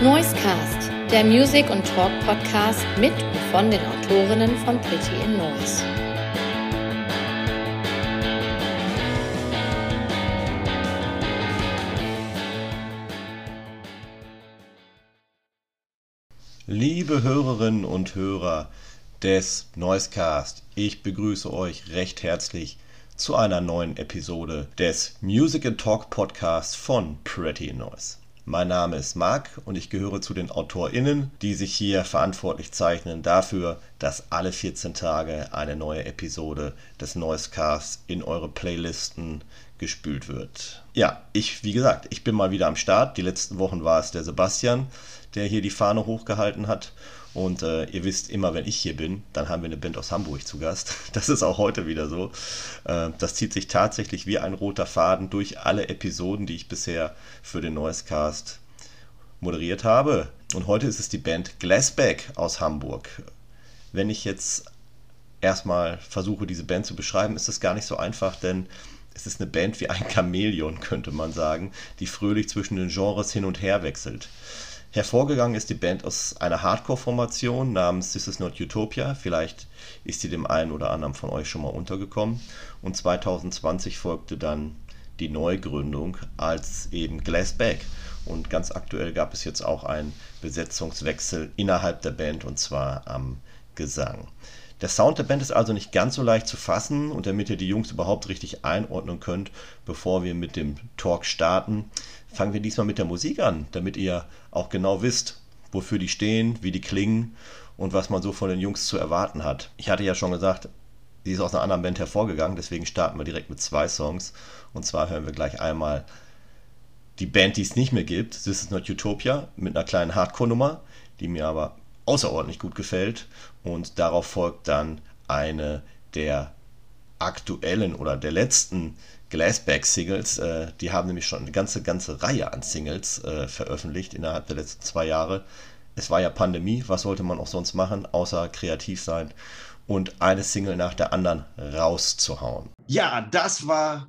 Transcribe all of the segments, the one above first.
Noisecast, der Music- und Talk-Podcast mit und von den Autorinnen von Pretty in Noise. Liebe Hörerinnen und Hörer des Noisecast, ich begrüße euch recht herzlich zu einer neuen Episode des Music and Talk Podcasts von Pretty Noise. Mein Name ist Marc und ich gehöre zu den AutorInnen, die sich hier verantwortlich zeichnen dafür, dass alle 14 Tage eine neue Episode des Noisecast in eure Playlisten gespült wird. Ja, ich, wie gesagt, ich bin mal wieder am Start. Die letzten Wochen war es der Sebastian, der hier die Fahne hochgehalten hat. Und äh, ihr wisst, immer wenn ich hier bin, dann haben wir eine Band aus Hamburg zu Gast. Das ist auch heute wieder so. Äh, das zieht sich tatsächlich wie ein roter Faden durch alle Episoden, die ich bisher für den Noisecast moderiert habe. Und heute ist es die Band Glassback aus Hamburg. Wenn ich jetzt erstmal versuche, diese Band zu beschreiben, ist es gar nicht so einfach, denn es ist eine Band wie ein Chamäleon, könnte man sagen, die fröhlich zwischen den Genres hin und her wechselt. Hervorgegangen ist die Band aus einer Hardcore-Formation namens This Is Not Utopia. Vielleicht ist sie dem einen oder anderen von euch schon mal untergekommen. Und 2020 folgte dann die Neugründung als eben Glassback. Und ganz aktuell gab es jetzt auch einen Besetzungswechsel innerhalb der Band und zwar am Gesang. Der Sound der Band ist also nicht ganz so leicht zu fassen und damit ihr die Jungs überhaupt richtig einordnen könnt, bevor wir mit dem Talk starten, fangen wir diesmal mit der Musik an, damit ihr auch genau wisst, wofür die stehen, wie die klingen und was man so von den Jungs zu erwarten hat. Ich hatte ja schon gesagt, die ist aus einer anderen Band hervorgegangen, deswegen starten wir direkt mit zwei Songs. Und zwar hören wir gleich einmal die Band, die es nicht mehr gibt, This is Not Utopia, mit einer kleinen Hardcore-Nummer, die mir aber außerordentlich gut gefällt. Und darauf folgt dann eine der aktuellen oder der letzten Glassback-Singles. Äh, die haben nämlich schon eine ganze, ganze Reihe an Singles äh, veröffentlicht innerhalb der letzten zwei Jahre. Es war ja Pandemie, was sollte man auch sonst machen, außer kreativ sein und eine Single nach der anderen rauszuhauen. Ja, das war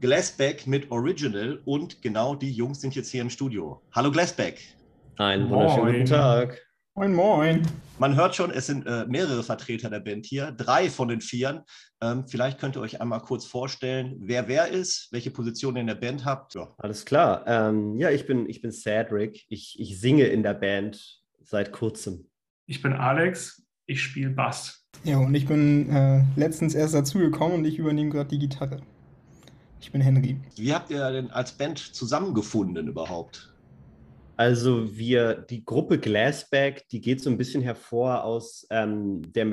Glassback mit Original und genau die Jungs sind jetzt hier im Studio. Hallo Glassback. Einen wunderschönen guten Tag. Moin, moin. Man hört schon, es sind äh, mehrere Vertreter der Band hier, drei von den Vieren. Ähm, vielleicht könnt ihr euch einmal kurz vorstellen, wer wer ist, welche Position ihr in der Band habt. Ja. Alles klar. Ähm, ja, ich bin, ich bin Cedric. Ich, ich singe in der Band seit kurzem. Ich bin Alex. Ich spiele Bass. Ja, und ich bin äh, letztens erst dazugekommen und ich übernehme gerade die Gitarre. Ich bin Henry. Wie habt ihr denn als Band zusammengefunden überhaupt? Also wir, die Gruppe Glassback, die geht so ein bisschen hervor aus ähm, der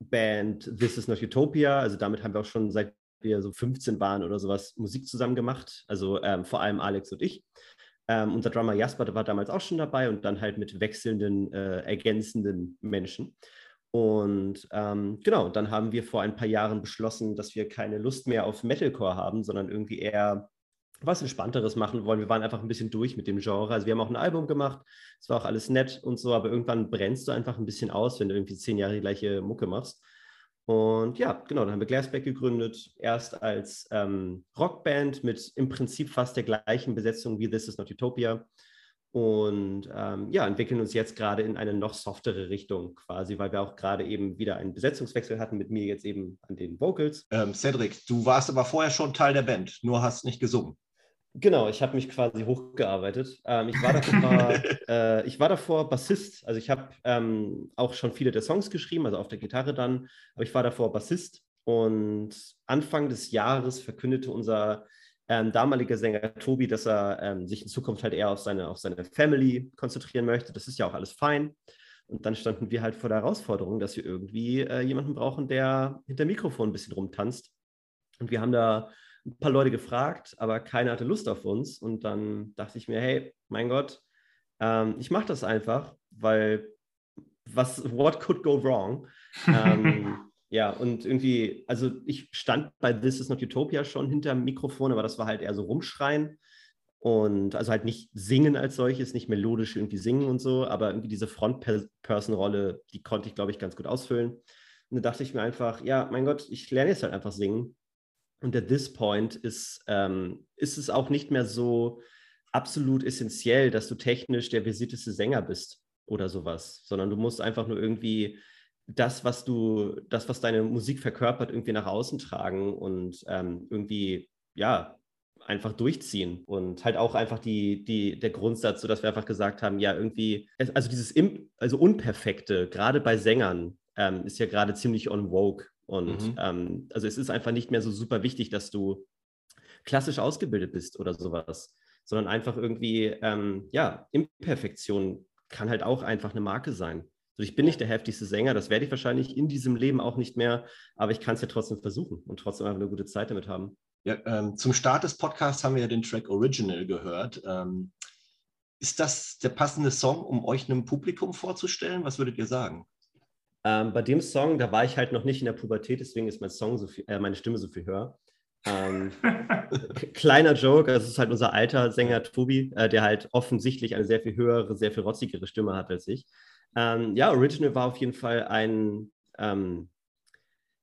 Metalcore-Band This Is Not Utopia. Also damit haben wir auch schon seit wir so 15 waren oder sowas Musik zusammen gemacht. Also ähm, vor allem Alex und ich. Ähm, unser Drummer Jasper war damals auch schon dabei und dann halt mit wechselnden, äh, ergänzenden Menschen. Und ähm, genau, dann haben wir vor ein paar Jahren beschlossen, dass wir keine Lust mehr auf Metalcore haben, sondern irgendwie eher was Entspannteres machen wollen. Wir waren einfach ein bisschen durch mit dem Genre. Also wir haben auch ein Album gemacht, es war auch alles nett und so, aber irgendwann brennst du einfach ein bisschen aus, wenn du irgendwie zehn Jahre die gleiche Mucke machst. Und ja, genau, dann haben wir Glassback gegründet, erst als ähm, Rockband mit im Prinzip fast der gleichen Besetzung wie This Is Not Utopia. Und ähm, ja, entwickeln uns jetzt gerade in eine noch softere Richtung quasi, weil wir auch gerade eben wieder einen Besetzungswechsel hatten mit mir jetzt eben an den Vocals. Ähm, Cedric, du warst aber vorher schon Teil der Band, nur hast nicht gesungen. Genau, ich habe mich quasi hochgearbeitet. Ähm, ich, war davor, äh, ich war davor Bassist, also ich habe ähm, auch schon viele der Songs geschrieben, also auf der Gitarre dann, aber ich war davor Bassist und Anfang des Jahres verkündete unser ähm, damaliger Sänger Tobi, dass er ähm, sich in Zukunft halt eher auf seine, auf seine Family konzentrieren möchte. Das ist ja auch alles fein. Und dann standen wir halt vor der Herausforderung, dass wir irgendwie äh, jemanden brauchen, der hinter Mikrofon ein bisschen rumtanzt. Und wir haben da ein paar Leute gefragt, aber keiner hatte Lust auf uns. Und dann dachte ich mir, hey, mein Gott, ähm, ich mache das einfach, weil was, what could go wrong? ähm, ja, und irgendwie, also ich stand bei This is not Utopia schon hinter dem Mikrofon, aber das war halt eher so rumschreien. Und also halt nicht singen als solches, nicht melodisch irgendwie singen und so, aber irgendwie diese Front-Person-Rolle, die konnte ich, glaube ich, ganz gut ausfüllen. Und da dachte ich mir einfach, ja, mein Gott, ich lerne jetzt halt einfach singen. Und at this point ist, ähm, ist es auch nicht mehr so absolut essentiell, dass du technisch der versierteste Sänger bist oder sowas, sondern du musst einfach nur irgendwie das, was du, das, was deine Musik verkörpert, irgendwie nach außen tragen und ähm, irgendwie, ja, einfach durchziehen. Und halt auch einfach die, die, der Grundsatz, so dass wir einfach gesagt haben, ja, irgendwie, also dieses, Imp also Unperfekte, gerade bei Sängern, ähm, ist ja gerade ziemlich on vogue und mhm. ähm, also es ist einfach nicht mehr so super wichtig, dass du klassisch ausgebildet bist oder sowas, sondern einfach irgendwie, ähm, ja, Imperfektion kann halt auch einfach eine Marke sein. Also ich bin nicht der heftigste Sänger, das werde ich wahrscheinlich in diesem Leben auch nicht mehr, aber ich kann es ja trotzdem versuchen und trotzdem einfach eine gute Zeit damit haben. Ja, ähm, zum Start des Podcasts haben wir ja den Track Original gehört. Ähm, ist das der passende Song, um euch einem Publikum vorzustellen? Was würdet ihr sagen? Ähm, bei dem Song, da war ich halt noch nicht in der Pubertät, deswegen ist mein Song so viel, äh, meine Stimme so viel höher. Ähm, kleiner Joke, das ist halt unser alter Sänger Tobi, äh, der halt offensichtlich eine sehr viel höhere, sehr viel rotzigere Stimme hat als ich. Ähm, ja, Original war auf jeden Fall ein, ähm,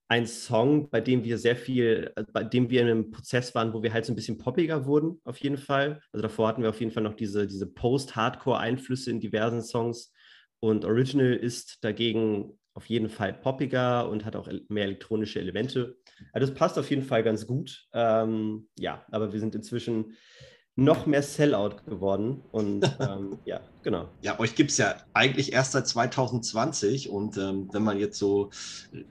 ein Song, bei dem wir sehr viel, äh, bei dem wir in einem Prozess waren, wo wir halt so ein bisschen poppiger wurden, auf jeden Fall. Also davor hatten wir auf jeden Fall noch diese, diese Post-Hardcore-Einflüsse in diversen Songs. Und Original ist dagegen auf jeden Fall poppiger und hat auch mehr elektronische Elemente. Also das passt auf jeden Fall ganz gut. Ähm, ja, aber wir sind inzwischen noch mehr Sellout geworden. Und ähm, ja, genau. Ja, euch gibt es ja eigentlich erst seit 2020. Und ähm, wenn man jetzt so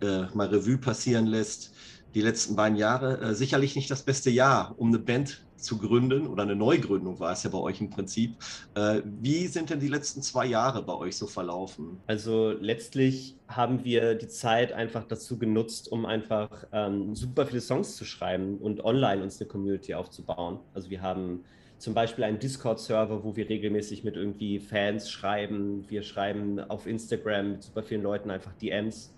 äh, mal Revue passieren lässt, die letzten beiden Jahre äh, sicherlich nicht das beste Jahr, um eine Band zu gründen oder eine Neugründung war es ja bei euch im Prinzip. Äh, wie sind denn die letzten zwei Jahre bei euch so verlaufen? Also letztlich haben wir die Zeit einfach dazu genutzt, um einfach ähm, super viele Songs zu schreiben und online uns eine Community aufzubauen. Also wir haben zum Beispiel einen Discord-Server, wo wir regelmäßig mit irgendwie Fans schreiben. Wir schreiben auf Instagram mit super vielen Leuten einfach DMs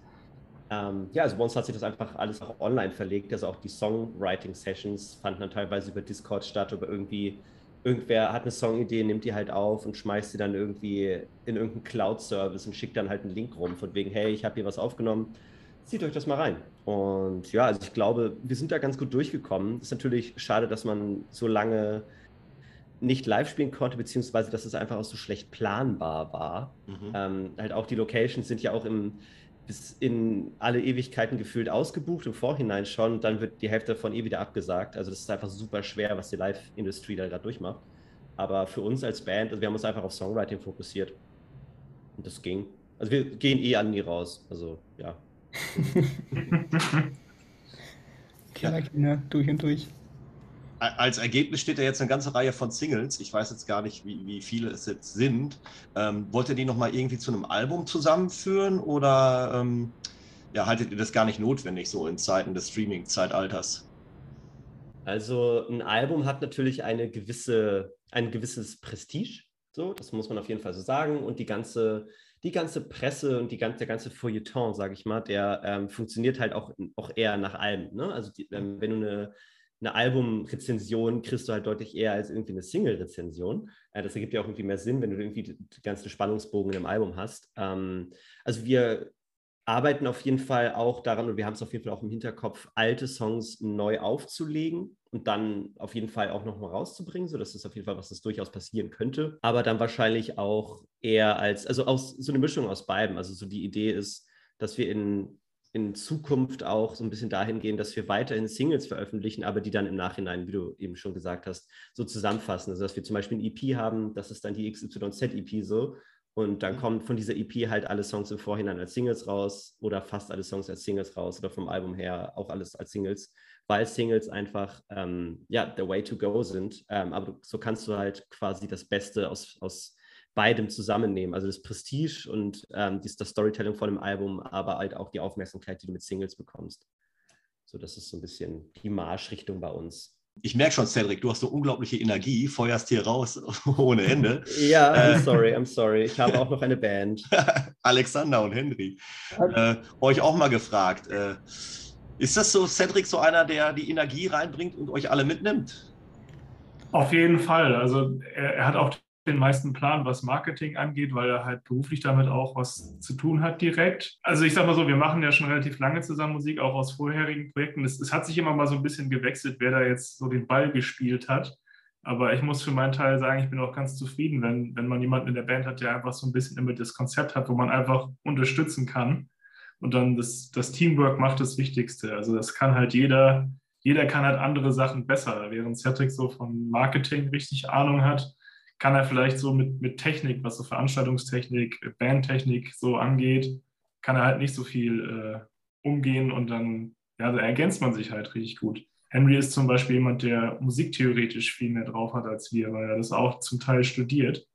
ähm, ja, also bei uns hat sich das einfach alles auch online verlegt. Also auch die Songwriting-Sessions fanden dann teilweise über Discord statt, aber irgendwie irgendwer hat eine Songidee, nimmt die halt auf und schmeißt sie dann irgendwie in irgendeinen Cloud-Service und schickt dann halt einen Link rum von wegen, hey, ich habe hier was aufgenommen, zieht euch das mal rein. Und ja, also ich glaube, wir sind da ganz gut durchgekommen. Ist natürlich schade, dass man so lange nicht live spielen konnte, beziehungsweise dass es einfach auch so schlecht planbar war. Mhm. Ähm, halt auch die Locations sind ja auch im, bis in alle Ewigkeiten gefühlt ausgebucht, im Vorhinein schon, dann wird die Hälfte davon eh wieder abgesagt. Also das ist einfach super schwer, was die Live-Industrie da gerade durchmacht. Aber für uns als Band, also wir haben uns einfach auf Songwriting fokussiert. Und das ging. Also wir gehen eh an nie raus. Also ja. Kellerkinder, durch und durch als Ergebnis steht ja jetzt eine ganze Reihe von Singles. Ich weiß jetzt gar nicht, wie, wie viele es jetzt sind. Ähm, wollt ihr die nochmal irgendwie zu einem Album zusammenführen oder ähm, ja, haltet ihr das gar nicht notwendig so in Zeiten des Streaming-Zeitalters? Also ein Album hat natürlich eine gewisse, ein gewisses Prestige, so, das muss man auf jeden Fall so sagen. Und die ganze, die ganze Presse und die ganze, der ganze Feuilleton, sage ich mal, der ähm, funktioniert halt auch, auch eher nach Alben. Ne? Also die, ähm, wenn du eine eine Albumrezension kriegst du halt deutlich eher als irgendwie eine Single-Rezension. Äh, das ergibt ja auch irgendwie mehr Sinn, wenn du irgendwie den ganzen Spannungsbogen in einem Album hast. Ähm, also wir arbeiten auf jeden Fall auch daran und wir haben es auf jeden Fall auch im Hinterkopf, alte Songs neu aufzulegen und dann auf jeden Fall auch nochmal rauszubringen. So, das ist auf jeden Fall was, das durchaus passieren könnte. Aber dann wahrscheinlich auch eher als, also aus, so eine Mischung aus beiden. Also so die Idee ist, dass wir in in Zukunft auch so ein bisschen dahin gehen, dass wir weiterhin Singles veröffentlichen, aber die dann im Nachhinein, wie du eben schon gesagt hast, so zusammenfassen. Also dass wir zum Beispiel ein EP haben, das ist dann die XYZ-EP so. Und dann mhm. kommen von dieser EP halt alle Songs im Vorhinein als Singles raus oder fast alle Songs als Singles raus oder vom Album her auch alles als Singles, weil Singles einfach ähm, ja the way to go sind. Ähm, aber so kannst du halt quasi das Beste aus, aus beidem zusammennehmen. Also das Prestige und ähm, das Storytelling von dem Album, aber halt auch die Aufmerksamkeit, die du mit Singles bekommst. So, das ist so ein bisschen die Marschrichtung bei uns. Ich merke schon, Cedric, du hast so unglaubliche Energie, feuerst hier raus ohne Ende. ja, I'm äh, sorry, I'm sorry. Ich habe auch noch eine Band. Alexander und Henry. Äh, euch auch mal gefragt. Äh, ist das so, Cedric, so einer, der die Energie reinbringt und euch alle mitnimmt? Auf jeden Fall. Also er, er hat auch den meisten Plan, was Marketing angeht, weil er halt beruflich damit auch was zu tun hat direkt. Also ich sag mal so, wir machen ja schon relativ lange zusammen Musik, auch aus vorherigen Projekten. Es, es hat sich immer mal so ein bisschen gewechselt, wer da jetzt so den Ball gespielt hat. Aber ich muss für meinen Teil sagen, ich bin auch ganz zufrieden, wenn, wenn man jemanden in der Band hat, der einfach so ein bisschen immer das Konzept hat, wo man einfach unterstützen kann. Und dann das, das Teamwork macht das Wichtigste. Also das kann halt jeder, jeder kann halt andere Sachen besser. Während Cedric so von Marketing richtig Ahnung hat, kann er vielleicht so mit, mit Technik, was so Veranstaltungstechnik, Bandtechnik so angeht, kann er halt nicht so viel äh, umgehen und dann, ja, da ergänzt man sich halt richtig gut. Henry ist zum Beispiel jemand, der musiktheoretisch viel mehr drauf hat als wir, weil er das auch zum Teil studiert.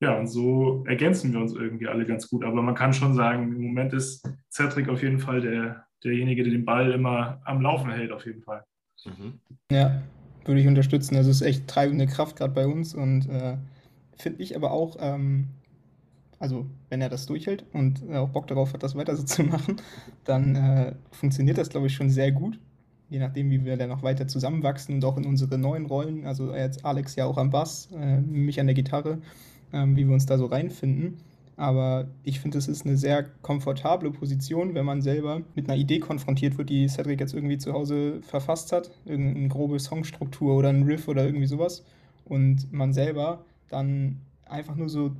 Ja, und so ergänzen wir uns irgendwie alle ganz gut. Aber man kann schon sagen, im Moment ist Cedric auf jeden Fall der, derjenige, der den Ball immer am Laufen hält, auf jeden Fall. Mhm. Ja, würde ich unterstützen. Also es ist echt treibende Kraft gerade bei uns und äh, finde ich aber auch, ähm, also wenn er das durchhält und auch Bock darauf hat, das weiter so zu machen, dann äh, funktioniert das, glaube ich, schon sehr gut. Je nachdem, wie wir dann noch weiter zusammenwachsen und auch in unsere neuen Rollen, also jetzt Alex ja auch am Bass, äh, mich an der Gitarre, ähm, wie wir uns da so reinfinden. Aber ich finde, es ist eine sehr komfortable Position, wenn man selber mit einer Idee konfrontiert wird, die Cedric jetzt irgendwie zu Hause verfasst hat. Irgendeine grobe Songstruktur oder ein Riff oder irgendwie sowas. Und man selber dann einfach nur so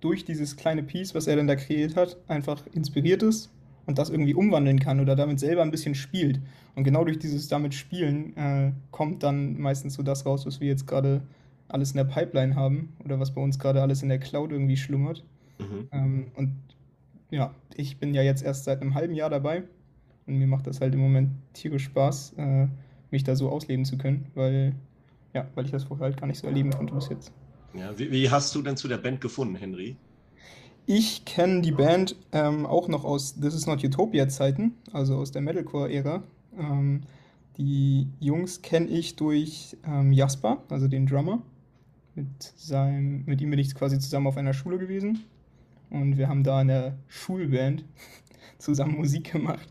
durch dieses kleine Piece, was er dann da kreiert hat, einfach inspiriert ist und das irgendwie umwandeln kann oder damit selber ein bisschen spielt. Und genau durch dieses damit Spielen äh, kommt dann meistens so das raus, was wir jetzt gerade alles in der Pipeline haben oder was bei uns gerade alles in der Cloud irgendwie schlummert. Mhm. Ähm, und ja, ich bin ja jetzt erst seit einem halben Jahr dabei und mir macht das halt im Moment tierisch Spaß, äh, mich da so ausleben zu können, weil, ja, weil ich das vorher halt gar nicht so erleben konnte bis jetzt. Ja, wie, wie hast du denn zu der Band gefunden, Henry? Ich kenne die Band ähm, auch noch aus This Is Not Utopia Zeiten, also aus der Metalcore-Ära. Ähm, die Jungs kenne ich durch ähm, Jasper, also den Drummer. Mit, seinem, mit ihm bin ich quasi zusammen auf einer Schule gewesen und wir haben da in der Schulband zusammen Musik gemacht.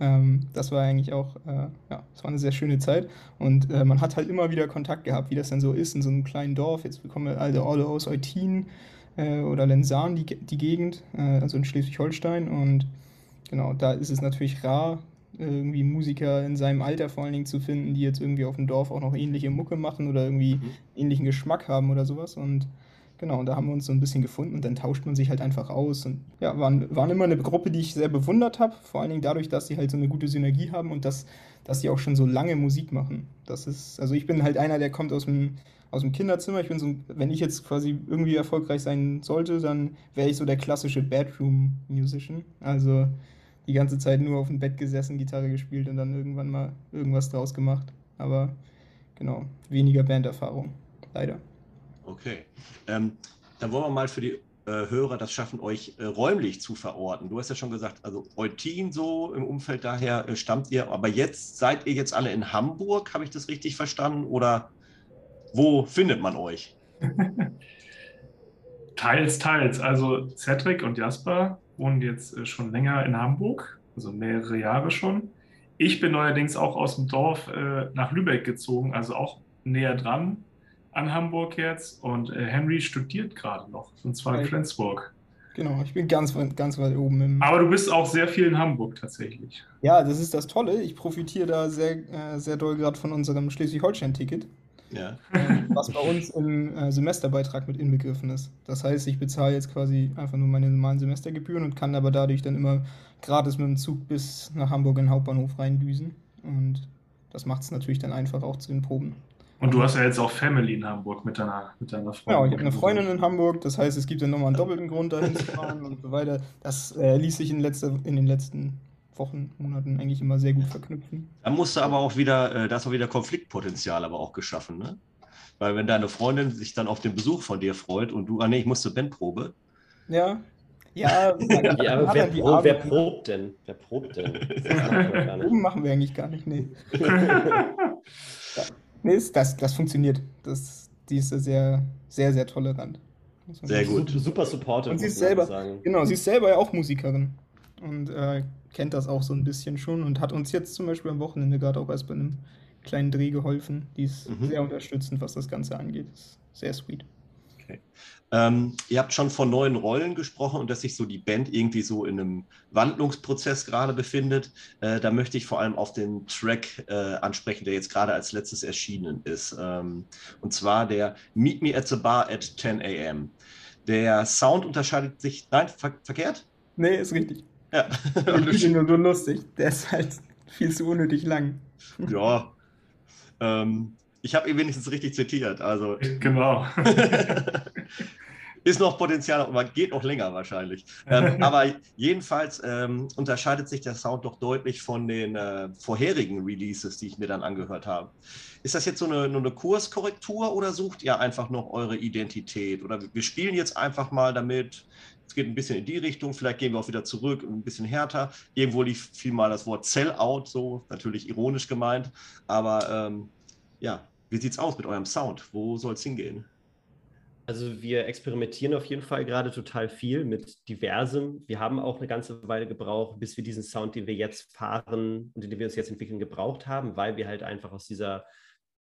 Ähm, das war eigentlich auch, äh, ja, das war eine sehr schöne Zeit und äh, man hat halt immer wieder Kontakt gehabt, wie das dann so ist in so einem kleinen Dorf. Jetzt bekommen wir alle, alle aus Eutin äh, oder Lensahn, die, die Gegend, äh, also in Schleswig-Holstein und genau, da ist es natürlich rar, irgendwie Musiker in seinem Alter vor allen Dingen zu finden, die jetzt irgendwie auf dem Dorf auch noch ähnliche Mucke machen oder irgendwie mhm. ähnlichen Geschmack haben oder sowas und Genau, und da haben wir uns so ein bisschen gefunden und dann tauscht man sich halt einfach aus. Und ja, waren, waren immer eine Gruppe, die ich sehr bewundert habe. Vor allen Dingen dadurch, dass sie halt so eine gute Synergie haben und dass, dass sie auch schon so lange Musik machen. Das ist, also ich bin halt einer, der kommt aus dem, aus dem Kinderzimmer. Ich bin so, wenn ich jetzt quasi irgendwie erfolgreich sein sollte, dann wäre ich so der klassische Bedroom-Musician. Also die ganze Zeit nur auf dem Bett gesessen, Gitarre gespielt und dann irgendwann mal irgendwas draus gemacht. Aber genau, weniger Banderfahrung. Leider. Okay. Ähm, dann wollen wir mal für die äh, Hörer das schaffen, euch äh, räumlich zu verorten. Du hast ja schon gesagt, also Eutin so im Umfeld daher äh, stammt ihr, aber jetzt seid ihr jetzt alle in Hamburg, habe ich das richtig verstanden? Oder wo findet man euch? teils, teils. Also Cedric und Jasper wohnen jetzt äh, schon länger in Hamburg, also mehrere Jahre schon. Ich bin neuerdings auch aus dem Dorf äh, nach Lübeck gezogen, also auch näher dran an Hamburg jetzt und äh, Henry studiert gerade noch, und zwar in Flensburg. Genau, ich bin ganz, ganz weit oben. Im Aber du bist auch sehr viel in Hamburg tatsächlich. Ja, das ist das Tolle. Ich profitiere da sehr, äh, sehr doll gerade von unserem Schleswig-Holstein-Ticket. Ja. Äh, was bei uns im äh, Semesterbeitrag mit inbegriffen ist. Das heißt, ich bezahle jetzt quasi einfach nur meine normalen Semestergebühren und kann aber dadurch dann immer gratis mit dem Zug bis nach Hamburg in den Hauptbahnhof reindüsen. Und das macht es natürlich dann einfach auch zu den Proben. Und du hast ja jetzt auch Family in Hamburg mit deiner, mit deiner Freundin. Ja, ich habe eine Freundin in Hamburg, das heißt, es gibt dann nochmal einen doppelten Grund, dahin zu fahren und so weiter. Das äh, ließ sich in, letzter, in den letzten Wochen, Monaten eigentlich immer sehr gut verknüpfen. Da musst du aber auch wieder, äh, da ist auch wieder Konfliktpotenzial aber auch geschaffen, ne? Weil wenn deine Freundin sich dann auf den Besuch von dir freut und du, ah nee, ich muss zur Bandprobe. Ja. Ja, ja aber wer, pro, wer, probt denn? Wer probt denn? Proben machen wir eigentlich gar nicht, nee. Nee, das, das funktioniert. Das, die ist sehr, sehr, sehr tolerant. Sehr gut. Super supportive. Und sie ist selber, sagen. genau, sie ist selber ja auch Musikerin. Und äh, kennt das auch so ein bisschen schon und hat uns jetzt zum Beispiel am Wochenende gerade auch erst bei einem kleinen Dreh geholfen. Die ist mhm. sehr unterstützend, was das Ganze angeht. Ist sehr sweet. Okay. Ähm, ihr habt schon von neuen Rollen gesprochen und dass sich so die Band irgendwie so in einem Wandlungsprozess gerade befindet. Äh, da möchte ich vor allem auf den Track äh, ansprechen, der jetzt gerade als letztes erschienen ist. Ähm, und zwar der Meet Me at the Bar at 10 a.m. Der Sound unterscheidet sich. Nein, ver verkehrt? Nee, ist richtig. Ja. ich finde nur lustig. Der ist halt viel zu unnötig lang. Ja. Ähm, ich habe ihn wenigstens richtig zitiert. Also. Genau. ist noch Potenzial, aber geht noch länger wahrscheinlich. Ähm, aber jedenfalls ähm, unterscheidet sich der Sound doch deutlich von den äh, vorherigen Releases, die ich mir dann angehört habe. Ist das jetzt so eine, nur eine Kurskorrektur oder sucht ihr einfach noch eure Identität? Oder wir spielen jetzt einfach mal damit, es geht ein bisschen in die Richtung, vielleicht gehen wir auch wieder zurück, ein bisschen härter. Irgendwo lief viel mal das Wort Sellout, so natürlich ironisch gemeint. Aber ähm, ja, wie sieht es aus mit eurem Sound? Wo soll es hingehen? Also wir experimentieren auf jeden Fall gerade total viel mit diversem. Wir haben auch eine ganze Weile gebraucht, bis wir diesen Sound, den wir jetzt fahren und den wir uns jetzt entwickeln, gebraucht haben, weil wir halt einfach aus dieser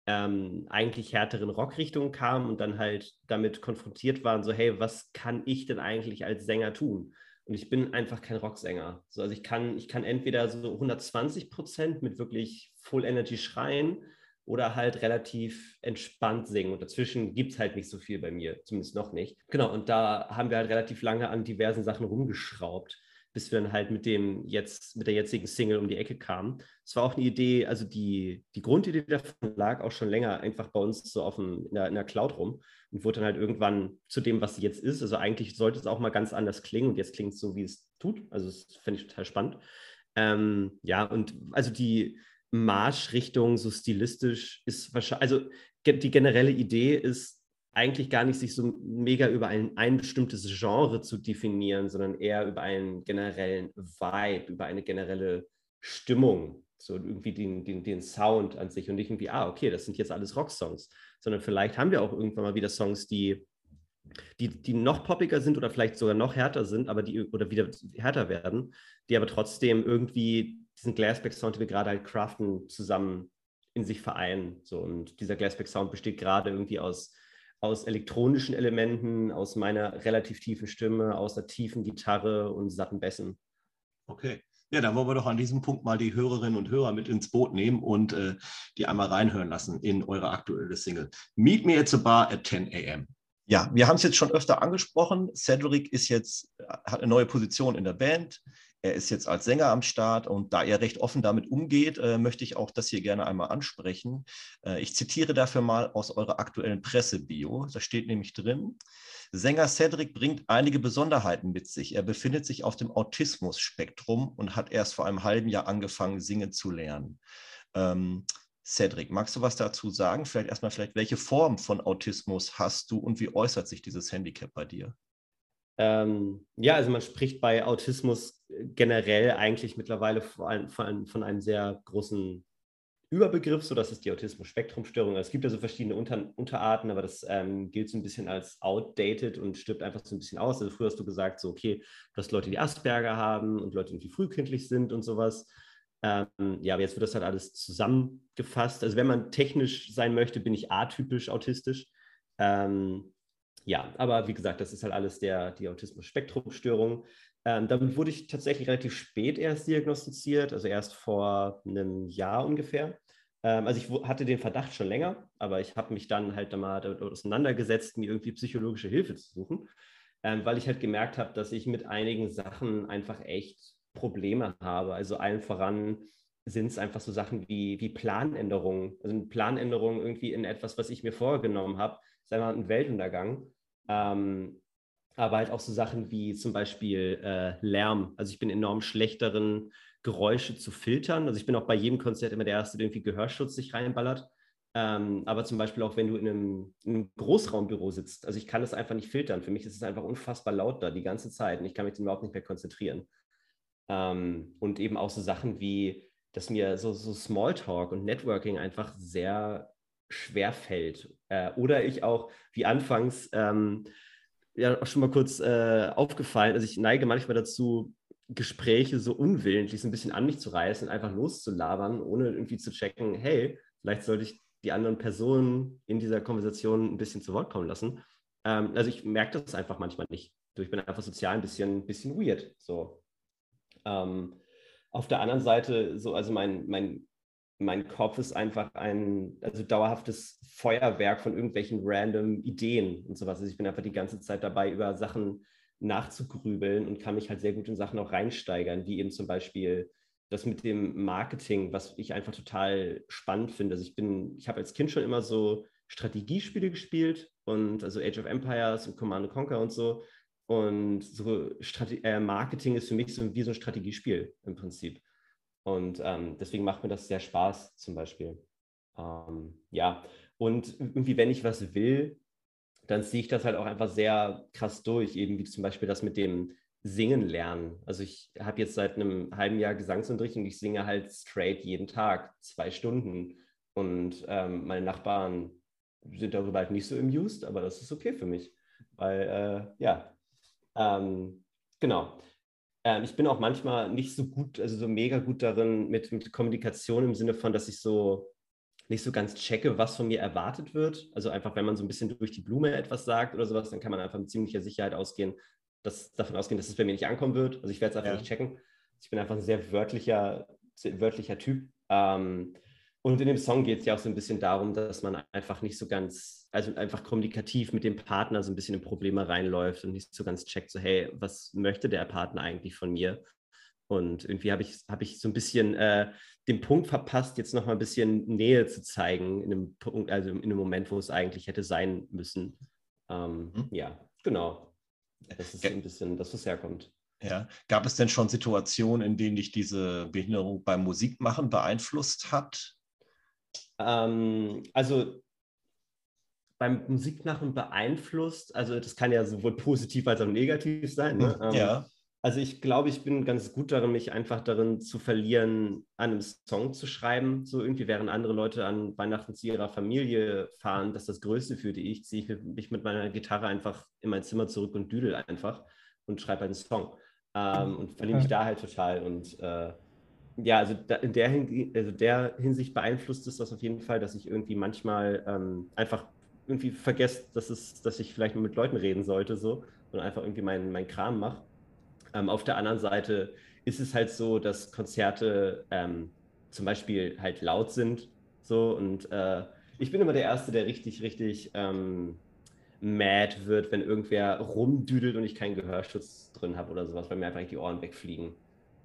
ähm, eigentlich härteren Rockrichtung kamen und dann halt damit konfrontiert waren, so hey, was kann ich denn eigentlich als Sänger tun? Und ich bin einfach kein Rocksänger. So, also ich kann, ich kann entweder so 120 Prozent mit wirklich Full Energy schreien oder halt relativ entspannt singen. Und dazwischen gibt es halt nicht so viel bei mir, zumindest noch nicht. Genau, und da haben wir halt relativ lange an diversen Sachen rumgeschraubt, bis wir dann halt mit dem jetzt, mit der jetzigen Single um die Ecke kamen. Es war auch eine Idee, also die, die Grundidee davon lag auch schon länger einfach bei uns so auf dem, in, der, in der Cloud rum und wurde dann halt irgendwann zu dem, was sie jetzt ist. Also eigentlich sollte es auch mal ganz anders klingen und jetzt klingt es so, wie es tut. Also das fände ich total spannend. Ähm, ja, und also die, Marschrichtung so stilistisch ist wahrscheinlich, also die generelle Idee ist eigentlich gar nicht, sich so mega über ein, ein bestimmtes Genre zu definieren, sondern eher über einen generellen Vibe, über eine generelle Stimmung, so irgendwie den, den, den Sound an sich und nicht irgendwie, ah, okay, das sind jetzt alles Rocksongs, sondern vielleicht haben wir auch irgendwann mal wieder Songs, die, die, die noch poppiger sind oder vielleicht sogar noch härter sind, aber die oder wieder härter werden, die aber trotzdem irgendwie diesen Glassback-Sound, den wir gerade halt craften, zusammen in sich vereinen. So, und dieser Glassback-Sound besteht gerade irgendwie aus, aus elektronischen Elementen, aus meiner relativ tiefen Stimme, aus der tiefen Gitarre und satten Bässen. Okay. Ja, dann wollen wir doch an diesem Punkt mal die Hörerinnen und Hörer mit ins Boot nehmen und äh, die einmal reinhören lassen in eure aktuelle Single. Meet me at the bar at 10 a.m. Ja, wir haben es jetzt schon öfter angesprochen. Cedric ist jetzt, hat eine neue Position in der Band. Er ist jetzt als Sänger am Start und da er recht offen damit umgeht, äh, möchte ich auch das hier gerne einmal ansprechen. Äh, ich zitiere dafür mal aus eurer aktuellen Pressebio. Da steht nämlich drin, Sänger Cedric bringt einige Besonderheiten mit sich. Er befindet sich auf dem Autismus-Spektrum und hat erst vor einem halben Jahr angefangen, singen zu lernen. Ähm, Cedric, magst du was dazu sagen? Vielleicht erstmal, vielleicht, welche Form von Autismus hast du und wie äußert sich dieses Handicap bei dir? Ähm, ja, also man spricht bei Autismus generell eigentlich mittlerweile von einem, von einem sehr großen Überbegriff, so das ist die Autismus-Spektrum-Störung. Es gibt ja so verschiedene Unter Unterarten, aber das ähm, gilt so ein bisschen als outdated und stirbt einfach so ein bisschen aus. Also früher hast du gesagt, so okay, du hast Leute, die Asperger haben und Leute, die frühkindlich sind und sowas. Ähm, ja, aber jetzt wird das halt alles zusammengefasst. Also wenn man technisch sein möchte, bin ich atypisch autistisch. Ähm, ja, aber wie gesagt, das ist halt alles der, die Autismus-Spektrum-Störung. Ähm, damit wurde ich tatsächlich relativ spät erst diagnostiziert, also erst vor einem Jahr ungefähr. Ähm, also ich hatte den Verdacht schon länger, aber ich habe mich dann halt mal damit auseinandergesetzt, mir irgendwie psychologische Hilfe zu suchen, ähm, weil ich halt gemerkt habe, dass ich mit einigen Sachen einfach echt Probleme habe. Also allen voran sind es einfach so Sachen wie, wie Planänderungen. Also eine Planänderung irgendwie in etwas, was ich mir vorgenommen habe, ist einfach ein Weltuntergang. Ähm, aber halt auch so Sachen wie zum Beispiel äh, Lärm. Also ich bin enorm schlechteren Geräusche zu filtern. Also ich bin auch bei jedem Konzert immer der Erste, der irgendwie Gehörschutz sich reinballert. Ähm, aber zum Beispiel auch, wenn du in einem, in einem, Großraumbüro sitzt. Also ich kann das einfach nicht filtern. Für mich ist es einfach unfassbar laut da die ganze Zeit und ich kann mich überhaupt nicht mehr konzentrieren. Ähm, und eben auch so Sachen wie, dass mir so, so Smalltalk und Networking einfach sehr schwer fällt. Äh, oder ich auch, wie anfangs ähm, ja auch schon mal kurz äh, aufgefallen, also ich neige manchmal dazu, Gespräche so unwillentlich so ein bisschen an mich zu reißen einfach loszulabern, ohne irgendwie zu checken, hey, vielleicht sollte ich die anderen Personen in dieser Konversation ein bisschen zu Wort kommen lassen. Ähm, also ich merke das einfach manchmal nicht. Ich bin einfach sozial ein bisschen, bisschen weird. So. Ähm, auf der anderen Seite, so, also mein, mein, mein Kopf ist einfach ein also dauerhaftes Feuerwerk von irgendwelchen random Ideen und sowas. Also ich bin einfach die ganze Zeit dabei, über Sachen nachzugrübeln und kann mich halt sehr gut in Sachen auch reinsteigern, wie eben zum Beispiel das mit dem Marketing, was ich einfach total spannend finde. Also ich bin, ich habe als Kind schon immer so Strategiespiele gespielt und also Age of Empires und Command Conquer und so. Und so Strate äh, Marketing ist für mich so wie so ein Strategiespiel im Prinzip. Und ähm, deswegen macht mir das sehr Spaß zum Beispiel. Ähm, ja, und irgendwie, wenn ich was will, dann ziehe ich das halt auch einfach sehr krass durch, eben wie zum Beispiel das mit dem Singen lernen. Also ich habe jetzt seit einem halben Jahr Gesangsunterricht und ich singe halt straight jeden Tag zwei Stunden. Und ähm, meine Nachbarn sind darüber halt nicht so amused, aber das ist okay für mich. Weil, äh, ja, ähm, genau. Ähm, ich bin auch manchmal nicht so gut, also so mega gut darin mit, mit Kommunikation im Sinne von, dass ich so nicht so ganz checke, was von mir erwartet wird. Also einfach, wenn man so ein bisschen durch die Blume etwas sagt oder sowas, dann kann man einfach mit ziemlicher Sicherheit ausgehen, dass, davon ausgehen, dass es bei mir nicht ankommen wird. Also ich werde es einfach ja. nicht checken. Ich bin einfach ein sehr wörtlicher, sehr wörtlicher Typ. Ähm, und in dem Song geht es ja auch so ein bisschen darum, dass man einfach nicht so ganz, also einfach kommunikativ mit dem Partner so ein bisschen in Probleme reinläuft und nicht so ganz checkt, so hey, was möchte der Partner eigentlich von mir? Und irgendwie habe ich, hab ich so ein bisschen äh, den Punkt verpasst, jetzt noch mal ein bisschen Nähe zu zeigen, in einem, Punkt, also in einem Moment, wo es eigentlich hätte sein müssen. Ähm, mhm. Ja, genau. Das ist so ein bisschen das, was herkommt. Ja. Gab es denn schon Situationen, in denen dich diese Behinderung beim Musikmachen beeinflusst hat? Ähm, also beim Musikmachen beeinflusst, also das kann ja sowohl positiv als auch negativ sein. Ne? Hm, ja. Ähm, also ich glaube, ich bin ganz gut darin, mich einfach darin zu verlieren, an einem Song zu schreiben. So irgendwie, während andere Leute an Weihnachten zu ihrer Familie fahren, das ist das Größte für die ich, ziehe ich mich mit meiner Gitarre einfach in mein Zimmer zurück und düdel einfach und schreibe einen Song. Ähm, und verliere mich da halt total. Und äh, ja, also da, in der, also der, Hinsicht beeinflusst es das auf jeden Fall, dass ich irgendwie manchmal ähm, einfach irgendwie vergesse, dass, es, dass ich vielleicht mal mit Leuten reden sollte so und einfach irgendwie meinen mein Kram mache. Ähm, auf der anderen Seite ist es halt so, dass Konzerte ähm, zum Beispiel halt laut sind so und äh, ich bin immer der Erste, der richtig, richtig ähm, mad wird, wenn irgendwer rumdüdelt und ich keinen Gehörschutz drin habe oder sowas, weil mir einfach die Ohren wegfliegen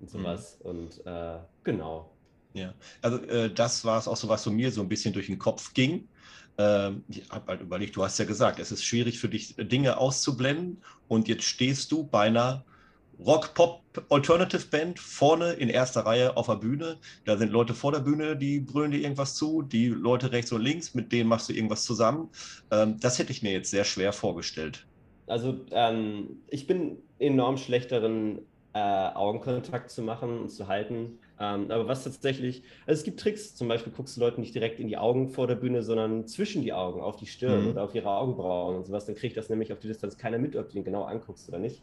und sowas. Mhm. Und äh, genau. Ja, also äh, das war es auch so, was so mir so ein bisschen durch den Kopf ging. Ähm, ich habe halt überlegt, du hast ja gesagt, es ist schwierig für dich, Dinge auszublenden und jetzt stehst du bei einer Rock-Pop-Alternative-Band vorne in erster Reihe auf der Bühne. Da sind Leute vor der Bühne, die brüllen dir irgendwas zu, die Leute rechts und links, mit denen machst du irgendwas zusammen. Ähm, das hätte ich mir jetzt sehr schwer vorgestellt. Also ähm, ich bin enorm schlecht darin, äh, Augenkontakt zu machen und zu halten. Ähm, aber was tatsächlich, also es gibt Tricks, zum Beispiel guckst du Leuten nicht direkt in die Augen vor der Bühne, sondern zwischen die Augen, auf die Stirn mhm. oder auf ihre Augenbrauen und sowas. Dann kriegt das nämlich auf die Distanz keiner mit, ob du den genau anguckst oder nicht.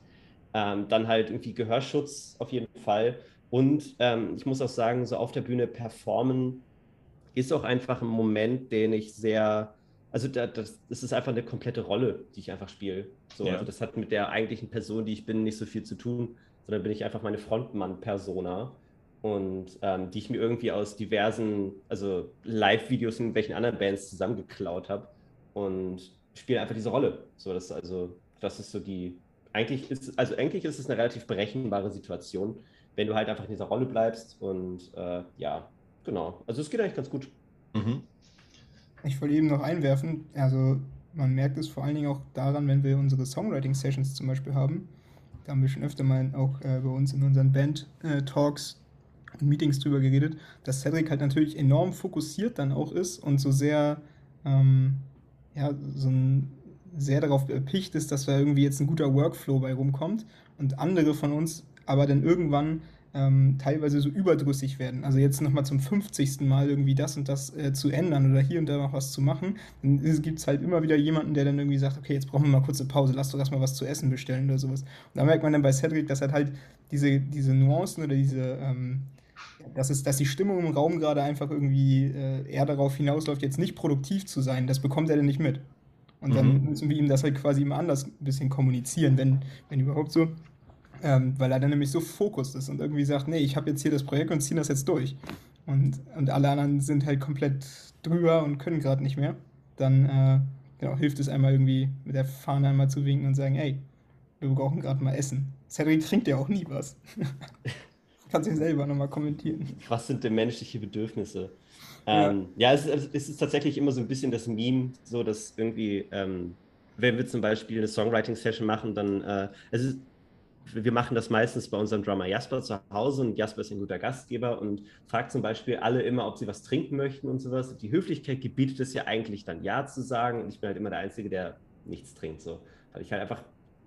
Ähm, dann halt irgendwie Gehörschutz auf jeden Fall. Und ähm, ich muss auch sagen, so auf der Bühne performen ist auch einfach ein Moment, den ich sehr, also das, das ist einfach eine komplette Rolle, die ich einfach spiele. So, ja. Also das hat mit der eigentlichen Person, die ich bin, nicht so viel zu tun sondern bin ich einfach meine Frontmann-Persona und ähm, die ich mir irgendwie aus diversen, also Live-Videos in welchen anderen Bands zusammengeklaut habe und spiele einfach diese Rolle. So, das, also, das ist so die, eigentlich ist, also eigentlich ist es eine relativ berechenbare Situation, wenn du halt einfach in dieser Rolle bleibst und äh, ja, genau. Also es geht eigentlich ganz gut. Mhm. Ich wollte eben noch einwerfen, also man merkt es vor allen Dingen auch daran, wenn wir unsere Songwriting-Sessions zum Beispiel haben, da haben wir schon öfter mal auch äh, bei uns in unseren Band-Talks äh, und Meetings drüber geredet, dass Cedric halt natürlich enorm fokussiert dann auch ist und so sehr, ähm, ja, so ein, sehr darauf erpicht ist, dass da irgendwie jetzt ein guter Workflow bei rumkommt und andere von uns aber dann irgendwann ähm, teilweise so überdrüssig werden. Also jetzt nochmal zum 50. Mal irgendwie das und das äh, zu ändern oder hier und da noch was zu machen. Dann gibt es halt immer wieder jemanden, der dann irgendwie sagt, okay, jetzt brauchen wir mal kurze Pause, lass doch erstmal was zu essen bestellen oder sowas. Und da merkt man dann bei Cedric, dass halt halt diese, diese Nuancen oder diese, ähm, dass, es, dass die Stimmung im Raum gerade einfach irgendwie äh, eher darauf hinausläuft, jetzt nicht produktiv zu sein, das bekommt er dann nicht mit. Und dann mhm. müssen wir ihm das halt quasi immer anders ein bisschen kommunizieren, wenn, wenn überhaupt so. Ähm, weil er dann nämlich so fokussiert ist und irgendwie sagt, nee, ich habe jetzt hier das Projekt und ziehe das jetzt durch. Und, und alle anderen sind halt komplett drüber und können gerade nicht mehr. Dann äh, genau, hilft es einmal irgendwie mit der Fahne einmal zu winken und sagen, ey, wir brauchen gerade mal Essen. Cedric trinkt ja auch nie was. Kannst du selber nochmal kommentieren. Was sind denn menschliche Bedürfnisse? Ja, ähm, ja es, es, ist tatsächlich immer so ein bisschen das Meme, so dass irgendwie, ähm, wenn wir zum Beispiel eine Songwriting-Session machen, dann, äh, es ist, wir machen das meistens bei unserem Drummer Jasper zu Hause und Jasper ist ein guter Gastgeber und fragt zum Beispiel alle immer, ob sie was trinken möchten und sowas. Die Höflichkeit gebietet es ja eigentlich dann Ja zu sagen und ich bin halt immer der Einzige, der nichts trinkt, so, weil ich halt einfach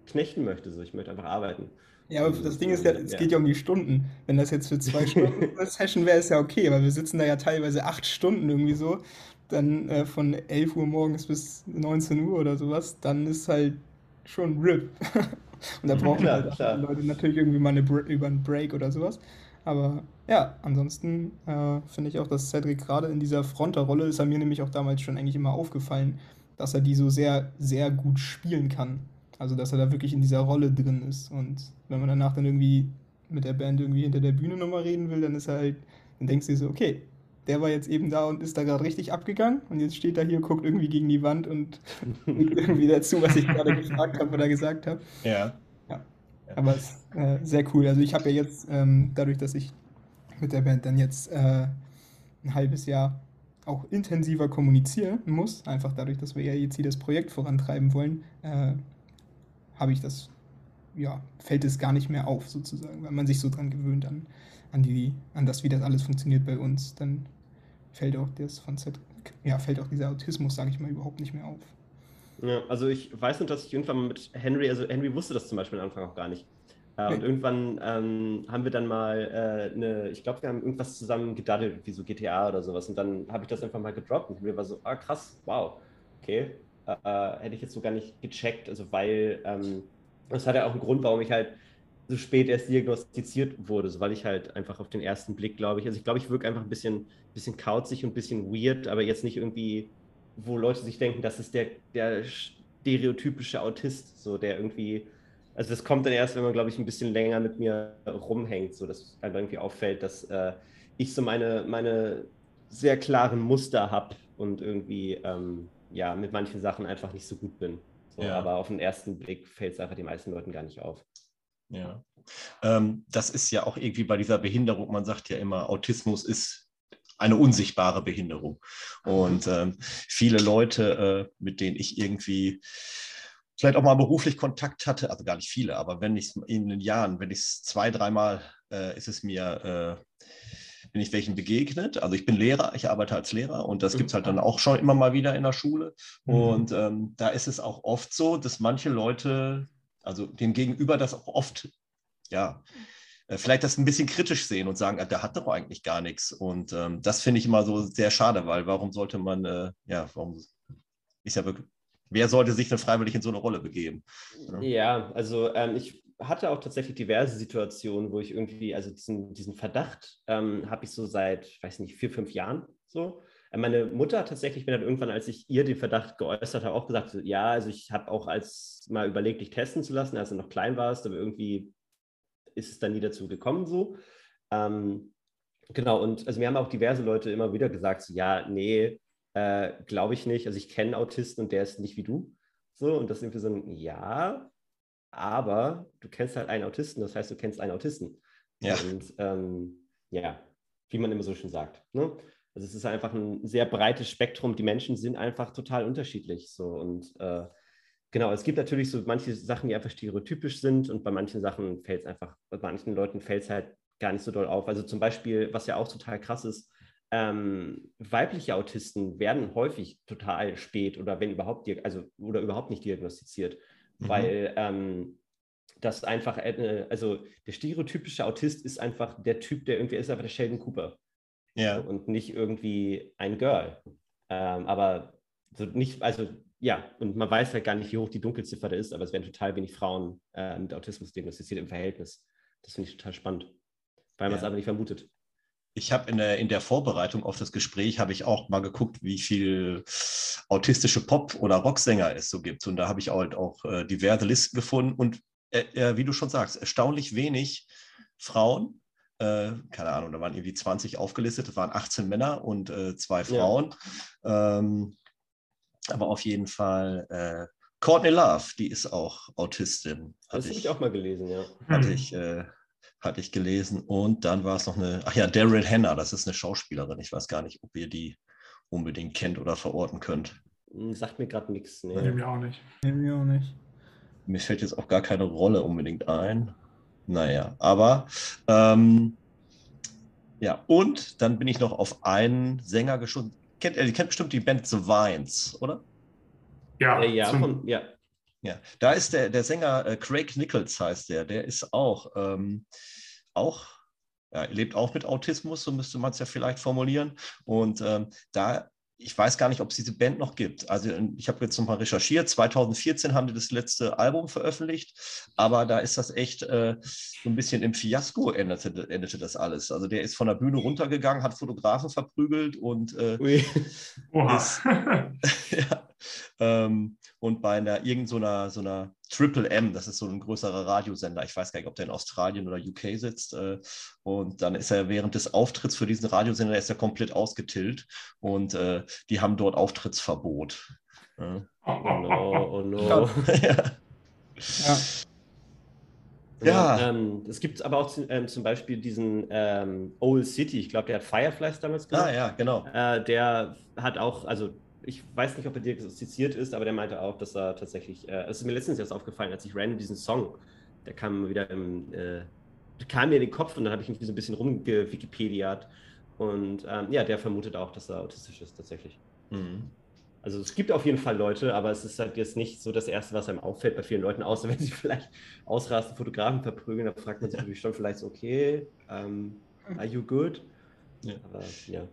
knechten möchte, so, ich möchte einfach arbeiten. Ja, aber das Ding ist ja, es ja. geht ja um die Stunden. Wenn das jetzt für zwei Stunden eine Session wäre, ist ja okay, aber wir sitzen da ja teilweise acht Stunden irgendwie so, dann äh, von 11 Uhr morgens bis 19 Uhr oder sowas, dann ist halt schon RIP. Und da brauchen klar, halt klar. Leute natürlich irgendwie mal eine über einen Break oder sowas. Aber ja, ansonsten äh, finde ich auch, dass Cedric gerade in dieser Fronterrolle ist er mir nämlich auch damals schon eigentlich immer aufgefallen, dass er die so sehr, sehr gut spielen kann. Also, dass er da wirklich in dieser Rolle drin ist. Und wenn man danach dann irgendwie mit der Band irgendwie hinter der Bühne nochmal reden will, dann ist er halt, dann denkst du dir so, okay, der war jetzt eben da und ist da gerade richtig abgegangen und jetzt steht er hier, guckt irgendwie gegen die Wand und irgendwie dazu, was ich gerade gefragt habe oder gesagt habe. Ja. ja. Aber es ist äh, sehr cool. Also ich habe ja jetzt, ähm, dadurch, dass ich mit der Band dann jetzt äh, ein halbes Jahr auch intensiver kommunizieren muss, einfach dadurch, dass wir ja jetzt hier das Projekt vorantreiben wollen, äh, habe ich das, ja, fällt es gar nicht mehr auf sozusagen, weil man sich so dran gewöhnt an, an, die, an das, wie das alles funktioniert bei uns, dann fällt auch das von Z, ja, fällt auch dieser Autismus, sage ich mal, überhaupt nicht mehr auf. Ja, also ich weiß nur, dass ich irgendwann mit Henry, also Henry wusste das zum Beispiel am Anfang auch gar nicht. Äh, und irgendwann ähm, haben wir dann mal äh, eine, ich glaube, wir haben irgendwas zusammen gedaddelt, wie so GTA oder sowas. Und dann habe ich das einfach mal gedroppt und mir war so, ah krass, wow, okay, äh, hätte ich jetzt so gar nicht gecheckt, also weil ähm, das hat ja auch einen Grund, warum ich halt so spät erst diagnostiziert wurde, so weil ich halt einfach auf den ersten Blick, glaube ich, also ich glaube, ich wirke einfach ein bisschen, bisschen kauzig und ein bisschen weird, aber jetzt nicht irgendwie, wo Leute sich denken, das ist der, der stereotypische Autist, so der irgendwie, also das kommt dann erst, wenn man, glaube ich, ein bisschen länger mit mir rumhängt, so dass einfach irgendwie auffällt, dass äh, ich so meine, meine sehr klaren Muster habe und irgendwie ähm, ja, mit manchen Sachen einfach nicht so gut bin. So, ja. Aber auf den ersten Blick fällt es einfach den meisten Leuten gar nicht auf. Ja. Ähm, das ist ja auch irgendwie bei dieser Behinderung, man sagt ja immer, Autismus ist eine unsichtbare Behinderung. Und ähm, viele Leute, äh, mit denen ich irgendwie vielleicht auch mal beruflich Kontakt hatte, also gar nicht viele, aber wenn ich in den Jahren, wenn ich es zwei, dreimal, äh, ist es mir äh, bin ich welchen begegnet. Also ich bin Lehrer, ich arbeite als Lehrer und das gibt es halt dann auch schon immer mal wieder in der Schule. Mhm. Und ähm, da ist es auch oft so, dass manche Leute, also dem Gegenüber das auch oft, ja, äh, vielleicht das ein bisschen kritisch sehen und sagen, ah, der hat doch eigentlich gar nichts. Und ähm, das finde ich immer so sehr schade, weil warum sollte man, äh, ja, warum ist ja wirklich, wer sollte sich denn freiwillig in so eine Rolle begeben? Ja, also ähm, ich hatte auch tatsächlich diverse Situationen, wo ich irgendwie, also diesen, diesen Verdacht ähm, habe ich so seit, weiß nicht, vier, fünf Jahren so. Meine Mutter hat tatsächlich mir dann irgendwann, als ich ihr den Verdacht geäußert habe, auch gesagt, ja, also ich habe auch als mal überlegt, dich testen zu lassen, als du noch klein warst, aber irgendwie ist es dann nie dazu gekommen so. Ähm, genau, und also mir haben auch diverse Leute immer wieder gesagt, so, ja, nee, äh, glaube ich nicht. Also ich kenne Autisten und der ist nicht wie du. So, und das ist irgendwie so ein, ja, aber du kennst halt einen Autisten, das heißt, du kennst einen Autisten. Ja. Und ähm, ja, wie man immer so schön sagt. Ne? Also es ist einfach ein sehr breites Spektrum. Die Menschen sind einfach total unterschiedlich. So und äh, genau, es gibt natürlich so manche Sachen, die einfach stereotypisch sind und bei manchen Sachen fällt es einfach, bei manchen Leuten fällt es halt gar nicht so doll auf. Also zum Beispiel, was ja auch total krass ist, ähm, weibliche Autisten werden häufig total spät oder wenn überhaupt, also oder überhaupt nicht diagnostiziert mhm. weil ähm, das einfach, äh, also der stereotypische Autist ist einfach der Typ, der irgendwie ist, einfach der Sheldon Cooper. Ja. Und nicht irgendwie ein Girl. Ähm, aber so nicht, also ja, und man weiß halt gar nicht, wie hoch die Dunkelziffer da ist, aber es werden total wenig Frauen äh, mit Autismus diagnostiziert im Verhältnis. Das finde ich total spannend, weil man es ja. aber nicht vermutet. ich habe in der, in der Vorbereitung auf das Gespräch habe ich auch mal geguckt, wie viel autistische Pop- oder Rocksänger es so gibt. Und da habe ich halt auch äh, diverse Listen gefunden und äh, äh, wie du schon sagst, erstaunlich wenig Frauen. Äh, keine Ahnung, da waren irgendwie 20 aufgelistet, das waren 18 Männer und äh, zwei Frauen. Ja. Ähm, aber auf jeden Fall äh, Courtney Love, die ist auch Autistin. Das habe ich auch mal gelesen, ja. Hatte ich, äh, hatte ich gelesen. Und dann war es noch eine, ach ja, Daryl Hannah, das ist eine Schauspielerin. Ich weiß gar nicht, ob ihr die unbedingt kennt oder verorten könnt. Hm, sagt mir gerade nichts. Nee. nee, mir auch nicht. Nee, mir auch nicht. Mir fällt jetzt auch gar keine Rolle unbedingt ein. Naja, aber ähm, ja, und dann bin ich noch auf einen Sänger geschossen. Kennt, ihr kennt bestimmt die Band The Vines, oder? Ja, äh, ja, von, ja. Ja, da ist der, der Sänger äh, Craig Nichols heißt der, der ist auch, ähm, auch ja, lebt auch mit Autismus, so müsste man es ja vielleicht formulieren. Und ähm, da ich weiß gar nicht, ob es diese Band noch gibt. Also ich habe jetzt nochmal recherchiert. 2014 haben die das letzte Album veröffentlicht, aber da ist das echt äh, so ein bisschen im Fiasko endete, endete das alles. Also der ist von der Bühne runtergegangen, hat Fotografen verprügelt und äh, ist, ja, ähm, und bei einer irgendeiner so einer Triple M, das ist so ein größerer Radiosender, ich weiß gar nicht, ob der in Australien oder UK sitzt. Äh, und dann ist er während des Auftritts für diesen Radiosender ist er komplett ausgetillt und äh, die haben dort Auftrittsverbot. Ja. Oh no, oh no. ja. ja. Ja. Ähm, es gibt aber auch ähm, zum Beispiel diesen ähm, Old City, ich glaube, der hat Fireflies damals gemacht. Ah, ja, genau. Äh, der hat auch, also ich weiß nicht, ob er diagnostiziert ist, aber der meinte auch, dass er tatsächlich, äh, es ist mir letztens erst aufgefallen, als ich random diesen Song, der kam wieder im, äh, kam mir in den Kopf und dann habe ich mich so ein bisschen rumgewikipediat und ähm, ja, der vermutet auch, dass er autistisch ist tatsächlich. Mhm. Also es gibt auf jeden Fall Leute, aber es ist halt jetzt nicht so das Erste, was einem auffällt bei vielen Leuten, außer wenn sie vielleicht ausrasten, Fotografen verprügeln, da fragt man sich natürlich schon vielleicht so, okay, um, ähm, are you good? Ja. Aber ja.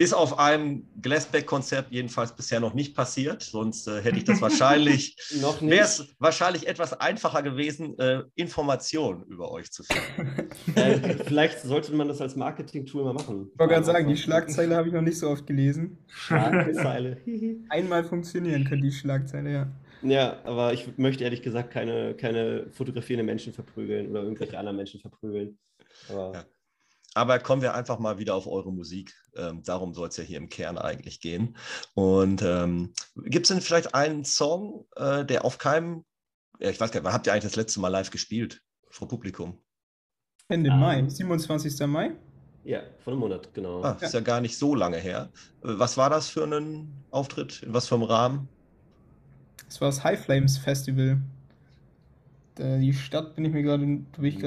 Ist auf einem Glassback-Konzert jedenfalls bisher noch nicht passiert, sonst äh, hätte ich das wahrscheinlich, wäre es wahrscheinlich etwas einfacher gewesen, äh, Informationen über euch zu finden. äh, vielleicht sollte man das als Marketing-Tool mal machen. Ich wollte gerade sagen, die Schlagzeile habe ich noch nicht so oft gelesen. Schlagzeile. Einmal funktionieren könnte die Schlagzeile, ja. Ja, aber ich möchte ehrlich gesagt keine, keine fotografierende Menschen verprügeln oder irgendwelche anderen Menschen verprügeln. Aber ja. Aber kommen wir einfach mal wieder auf eure Musik. Ähm, darum soll es ja hier im Kern eigentlich gehen. Und ähm, gibt es denn vielleicht einen Song, äh, der auf keinem, ja, ich weiß gar nicht, wann habt ihr eigentlich das letzte Mal live gespielt vor Publikum? Ende um, Mai, ähm. 27. Mai? Ja, vor einem Monat, genau. Ah, ist ja. ja gar nicht so lange her. Äh, was war das für ein Auftritt? In was für einem Rahmen? Es war das High Flames Festival. Die Stadt bin ich mir gerade. Bin ich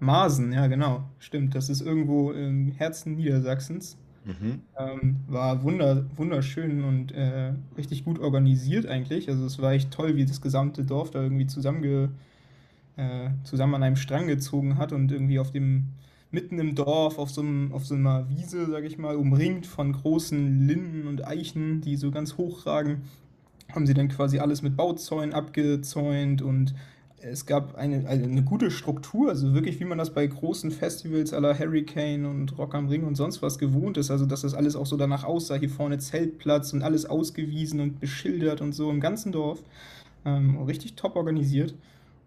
Masen. Ja genau, stimmt. Das ist irgendwo im Herzen Niedersachsens. Mhm. Ähm, war wunder, wunderschön und äh, richtig gut organisiert eigentlich. Also es war echt toll, wie das gesamte Dorf da irgendwie zusammenge, äh, zusammen an einem Strang gezogen hat und irgendwie auf dem mitten im Dorf auf so, einem, auf so einer Wiese, sag ich mal, umringt von großen Linden und Eichen, die so ganz hoch ragen, haben sie dann quasi alles mit Bauzäunen abgezäunt und es gab eine, eine gute Struktur, also wirklich wie man das bei großen Festivals aller Hurricane und Rock am Ring und sonst was gewohnt ist, also dass das alles auch so danach aussah, hier vorne Zeltplatz und alles ausgewiesen und beschildert und so im ganzen Dorf. Ähm, richtig top organisiert.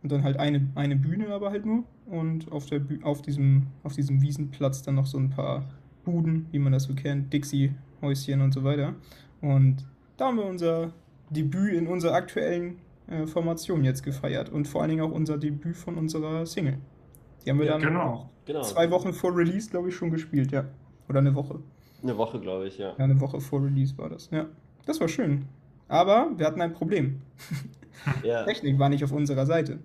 Und dann halt eine, eine Bühne aber halt nur und auf, der auf, diesem, auf diesem Wiesenplatz dann noch so ein paar Buden, wie man das so kennt, Dixie-Häuschen und so weiter. Und da haben wir unser Debüt in unserer aktuellen äh, Formation jetzt gefeiert und vor allen Dingen auch unser Debüt von unserer Single. Die haben wir ja, dann genau. genau. zwei Wochen vor Release, glaube ich, schon gespielt, ja. Oder eine Woche. Eine Woche, glaube ich, ja. Ja, eine Woche vor Release war das, ja. Das war schön. Aber wir hatten ein Problem. Ja. Technik war nicht auf unserer Seite.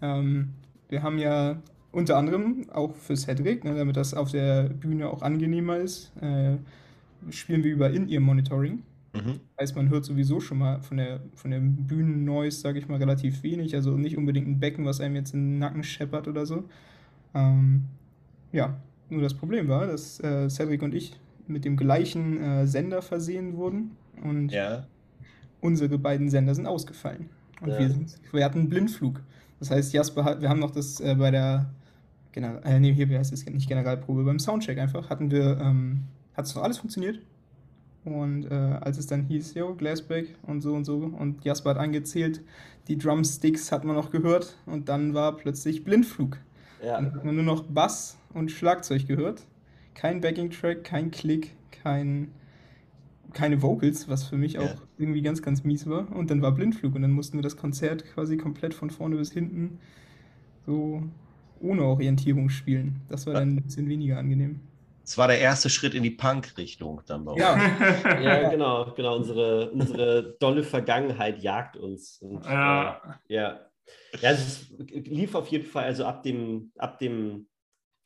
Ähm, wir haben ja unter anderem auch für Cedric, ne, damit das auf der Bühne auch angenehmer ist, äh, spielen wir über In-Ear-Monitoring. Mhm. Heißt, man hört sowieso schon mal von der, von der Bühnen-Noise, sage ich mal, relativ wenig. Also nicht unbedingt ein Becken, was einem jetzt in den Nacken scheppert oder so. Ähm, ja, nur das Problem war, dass äh, Cedric und ich mit dem gleichen äh, Sender versehen wurden und ja. unsere beiden Sender sind ausgefallen. Und ja. wir, sind, wir hatten einen Blindflug. Das heißt, Jasper hat, wir haben noch das äh, bei der General, äh, nee, hier, wie heißt es, nicht Generalprobe, beim Soundcheck einfach, hatten wir, ähm, hat es doch alles funktioniert. Und äh, als es dann hieß, jo, Glassback und so und so, und Jasper hat angezählt, die Drumsticks hat man noch gehört und dann war plötzlich Blindflug. Ja. Dann hat man nur noch Bass und Schlagzeug gehört. Kein Backing-Track, kein Klick, kein, keine Vocals, was für mich ja. auch irgendwie ganz, ganz mies war. Und dann war Blindflug und dann mussten wir das Konzert quasi komplett von vorne bis hinten so ohne Orientierung spielen. Das war dann ein bisschen weniger angenehm. Es war der erste Schritt in die Punk-Richtung dann bei uns. Ja, ja genau, genau. Unsere, unsere dolle Vergangenheit jagt uns. Und, ja. Äh, ja. Ja, es lief auf jeden Fall, also ab dem, ab dem,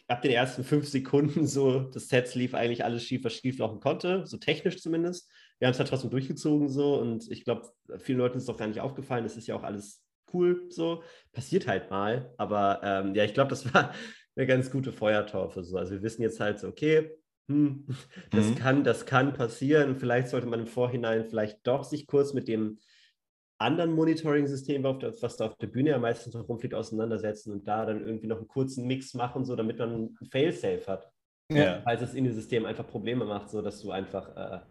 ab den ersten fünf Sekunden so, das Set lief eigentlich alles schief, was schief laufen konnte, so technisch zumindest. Wir haben es halt trotzdem durchgezogen so und ich glaube, vielen Leuten ist doch gar nicht aufgefallen, das ist ja auch alles cool so, passiert halt mal, aber ähm, ja, ich glaube, das war eine ganz gute Feuertaufe. So. Also wir wissen jetzt halt so, okay, hm, das, mhm. kann, das kann passieren. Vielleicht sollte man im Vorhinein vielleicht doch sich kurz mit dem anderen Monitoring-System, was da auf der Bühne ja meistens noch rumfliegt, auseinandersetzen und da dann irgendwie noch einen kurzen Mix machen, so damit man ein Fail-Safe hat. Ja. Falls das In-System einfach Probleme macht, so dass du einfach,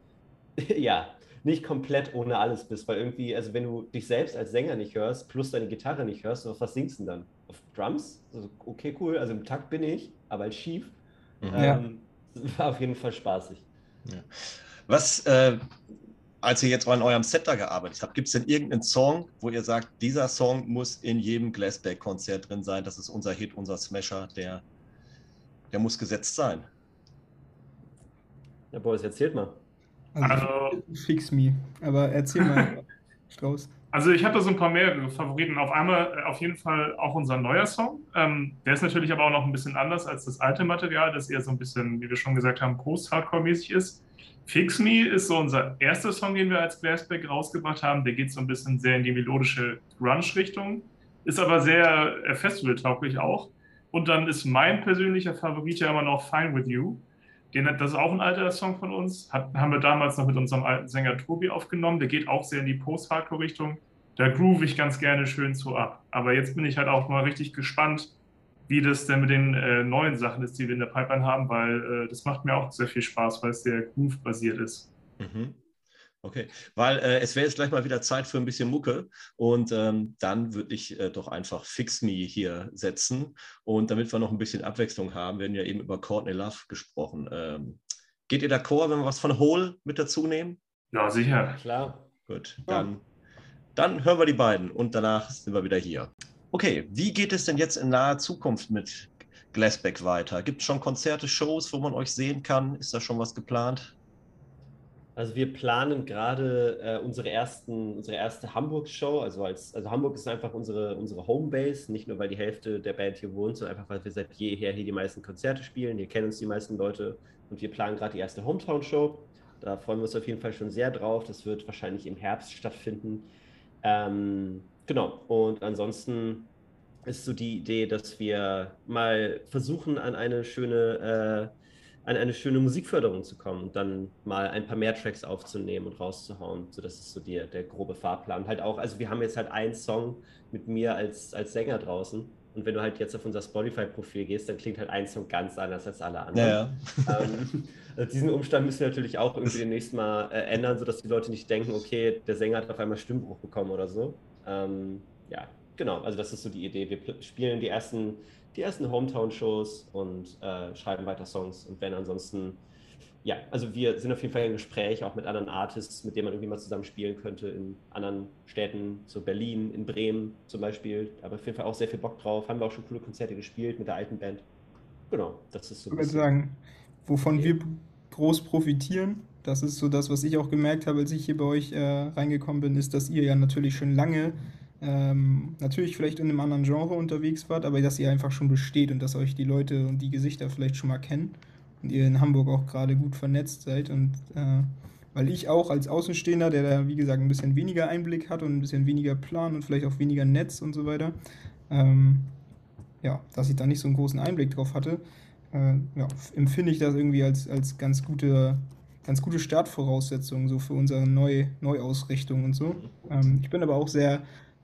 äh, ja, nicht komplett ohne alles bist, weil irgendwie, also wenn du dich selbst als Sänger nicht hörst, plus deine Gitarre nicht hörst, auf was singst du denn dann? Auf Drums? Also, okay, cool, also im Takt bin ich, aber als schief. Mhm. Ähm, war auf jeden Fall spaßig. Ja. Was, äh, als ihr jetzt an eurem Set da gearbeitet habt, gibt es denn irgendeinen Song, wo ihr sagt, dieser Song muss in jedem Glassback-Konzert drin sein, das ist unser Hit, unser Smasher, der, der muss gesetzt sein? Ja, Boris, erzählt mal. Also, also Fix Me. Aber erzähl mal, Strauß. Also ich habe da so ein paar mehrere Favoriten. Auf einmal äh, auf jeden Fall auch unser neuer Song. Ähm, der ist natürlich aber auch noch ein bisschen anders als das alte Material, das eher so ein bisschen, wie wir schon gesagt haben, Post-Hardcore-mäßig ist. Fix Me ist so unser erster Song, den wir als Glassback rausgebracht haben. Der geht so ein bisschen sehr in die melodische Grunge-Richtung, ist aber sehr äh, festivaltauglich auch. Und dann ist mein persönlicher Favorit ja immer noch Fine With You. Den, das ist auch ein alter Song von uns. Hat, haben wir damals noch mit unserem alten Sänger Tobi aufgenommen. Der geht auch sehr in die Post-Hardcore-Richtung. Da groove ich ganz gerne schön so ab. Aber jetzt bin ich halt auch mal richtig gespannt, wie das denn mit den äh, neuen Sachen ist, die wir in der Pipeline haben, weil äh, das macht mir auch sehr viel Spaß, weil es sehr groove-basiert ist. Mhm. Okay, weil äh, es wäre jetzt gleich mal wieder Zeit für ein bisschen Mucke und ähm, dann würde ich äh, doch einfach Fix Me hier setzen und damit wir noch ein bisschen Abwechslung haben, wir haben ja eben über Courtney Love gesprochen. Ähm, geht ihr d'accord, wenn wir was von Hole mit dazu nehmen? Ja, sicher. Klar. Gut, dann, ja. dann hören wir die beiden und danach sind wir wieder hier. Okay, wie geht es denn jetzt in naher Zukunft mit Glassback weiter? Gibt es schon Konzerte, Shows, wo man euch sehen kann? Ist da schon was geplant? Also wir planen gerade äh, unsere, ersten, unsere erste Hamburg-Show. Also, als, also Hamburg ist einfach unsere, unsere Homebase, nicht nur weil die Hälfte der Band hier wohnt, sondern einfach weil wir seit jeher hier die meisten Konzerte spielen. Hier kennen uns die meisten Leute und wir planen gerade die erste Hometown-Show. Da freuen wir uns auf jeden Fall schon sehr drauf. Das wird wahrscheinlich im Herbst stattfinden. Ähm, genau. Und ansonsten ist so die Idee, dass wir mal versuchen, an eine schöne äh, an eine schöne Musikförderung zu kommen und dann mal ein paar mehr Tracks aufzunehmen und rauszuhauen. So, das ist so die, der grobe Fahrplan. Halt auch, also wir haben jetzt halt einen Song mit mir als, als Sänger draußen. Und wenn du halt jetzt auf unser Spotify-Profil gehst, dann klingt halt ein Song ganz anders als alle anderen. Ja, ja. Ähm, also diesen Umstand müssen wir natürlich auch irgendwie demnächst mal äh, ändern, sodass die Leute nicht denken, okay, der Sänger hat auf einmal Stimmbruch bekommen oder so. Ähm, ja, genau. Also das ist so die Idee. Wir spielen die ersten die ersten Hometown-Shows und äh, schreiben weiter Songs. Und wenn ansonsten, ja, also wir sind auf jeden Fall im Gespräch auch mit anderen Artists, mit denen man irgendwie mal zusammen spielen könnte in anderen Städten, so Berlin, in Bremen zum Beispiel. Aber auf jeden Fall auch sehr viel Bock drauf. Haben wir auch schon coole Konzerte gespielt mit der alten Band. Genau, das ist so. Ich würde sagen, wovon okay. wir groß profitieren, das ist so das, was ich auch gemerkt habe, als ich hier bei euch äh, reingekommen bin, ist, dass ihr ja natürlich schon lange ähm, natürlich vielleicht in einem anderen Genre unterwegs wart, aber dass ihr einfach schon besteht und dass euch die Leute und die Gesichter vielleicht schon mal kennen und ihr in Hamburg auch gerade gut vernetzt seid und äh, weil ich auch als Außenstehender, der da wie gesagt ein bisschen weniger Einblick hat und ein bisschen weniger Plan und vielleicht auch weniger Netz und so weiter, ähm, ja, dass ich da nicht so einen großen Einblick drauf hatte, äh, ja, empfinde ich das irgendwie als, als ganz gute ganz gute Startvoraussetzungen so für unsere Neu Neuausrichtung und so. Ähm, ich bin aber auch sehr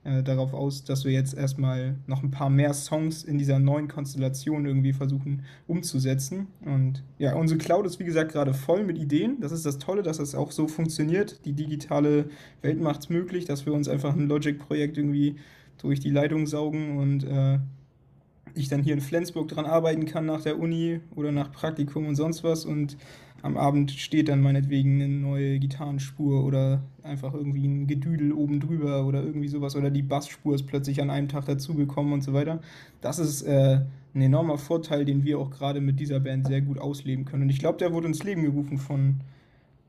äh, darauf aus, dass wir jetzt erstmal noch ein paar mehr Songs in dieser neuen Konstellation irgendwie versuchen umzusetzen. Und ja, unsere Cloud ist wie gesagt gerade voll mit Ideen. Das ist das Tolle, dass das auch so funktioniert. Die digitale Welt macht es möglich, dass wir uns einfach ein Logic-Projekt irgendwie durch die Leitung saugen und äh, ich dann hier in Flensburg dran arbeiten kann nach der Uni oder nach Praktikum und sonst was und am Abend steht dann meinetwegen eine neue Gitarrenspur oder einfach irgendwie ein Gedüdel oben drüber oder irgendwie sowas oder die Bassspur ist plötzlich an einem Tag dazugekommen und so weiter. Das ist äh, ein enormer Vorteil, den wir auch gerade mit dieser Band sehr gut ausleben können. Und ich glaube, der wurde ins Leben gerufen von,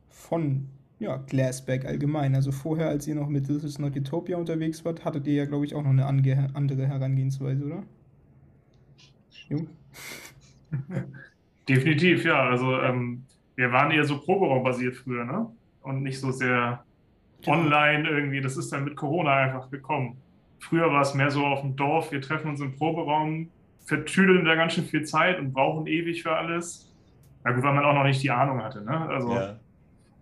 von ja, Glassback allgemein. Also vorher, als ihr noch mit This is Not Utopia unterwegs wart, hattet ihr ja, glaube ich, auch noch eine andere Herangehensweise, oder? Jo. Definitiv, ja. Also ähm, wir waren eher so Proberaum-basiert früher, ne? Und nicht so sehr genau. online irgendwie. Das ist dann mit Corona einfach gekommen. Früher war es mehr so auf dem Dorf, wir treffen uns im Proberaum, vertüdeln da ganz schön viel Zeit und brauchen ewig für alles. Na gut, weil man auch noch nicht die Ahnung hatte, ne? Also, ja.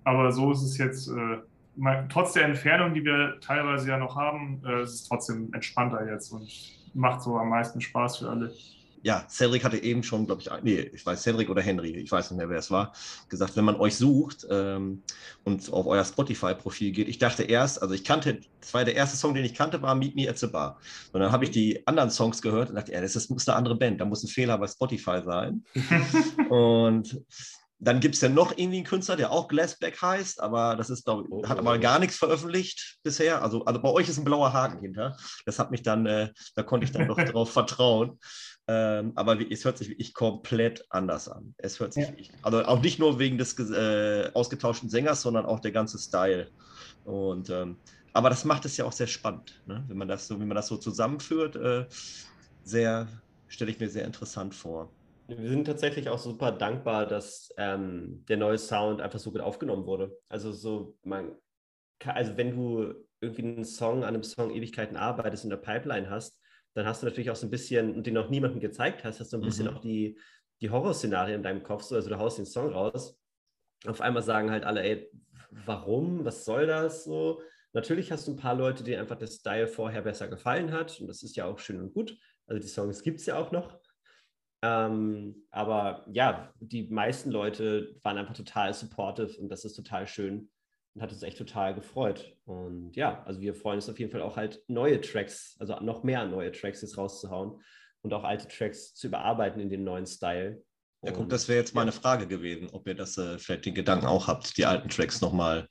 Aber so ist es jetzt, äh, mal, trotz der Entfernung, die wir teilweise ja noch haben, äh, ist es trotzdem entspannter jetzt und macht so am meisten Spaß für alle ja, Cedric hatte eben schon, glaube ich, nee, ich weiß, Cedric oder Henry, ich weiß nicht mehr, wer es war, gesagt, wenn man euch sucht ähm, und auf euer Spotify-Profil geht, ich dachte erst, also ich kannte, das war der erste Song, den ich kannte, war Meet Me at the Bar. Und dann habe ich die anderen Songs gehört und dachte, ja, das ist, muss eine andere Band, da muss ein Fehler bei Spotify sein. und dann gibt es ja noch irgendwie einen Künstler, der auch Glassback heißt, aber das ist, glaub, oh, hat aber gar nichts veröffentlicht bisher. Also, also bei euch ist ein blauer Haken hinter. Das hat mich dann, äh, da konnte ich dann doch darauf vertrauen. Ähm, aber wie, es hört sich wirklich komplett anders an. Es hört sich, ja. also auch nicht nur wegen des äh, ausgetauschten Sängers, sondern auch der ganze Style. Und ähm, aber das macht es ja auch sehr spannend, ne? wenn man das so, wie man das so zusammenführt. Äh, sehr, stelle ich mir sehr interessant vor. Wir sind tatsächlich auch super dankbar, dass ähm, der neue Sound einfach so gut aufgenommen wurde. Also so, man, also wenn du irgendwie einen Song an einem Song Ewigkeiten arbeitest in der Pipeline hast, dann hast du natürlich auch so ein bisschen, und den noch niemandem gezeigt hast, hast du ein bisschen mhm. auch die, die Horrorszenarien in deinem Kopf, so, also du haust den Song raus. Auf einmal sagen halt alle, ey, warum, was soll das so? Natürlich hast du ein paar Leute, die einfach das Style vorher besser gefallen hat und das ist ja auch schön und gut. Also die Songs gibt es ja auch noch. Ähm, aber ja, die meisten Leute waren einfach total supportive und das ist total schön und hat uns echt total gefreut. Und ja, also wir freuen uns auf jeden Fall auch halt neue Tracks, also noch mehr neue Tracks jetzt rauszuhauen und auch alte Tracks zu überarbeiten in dem neuen Style. Ja, guck, das wäre jetzt meine ja. Frage gewesen, ob ihr das äh, vielleicht den Gedanken auch habt, die alten Tracks nochmal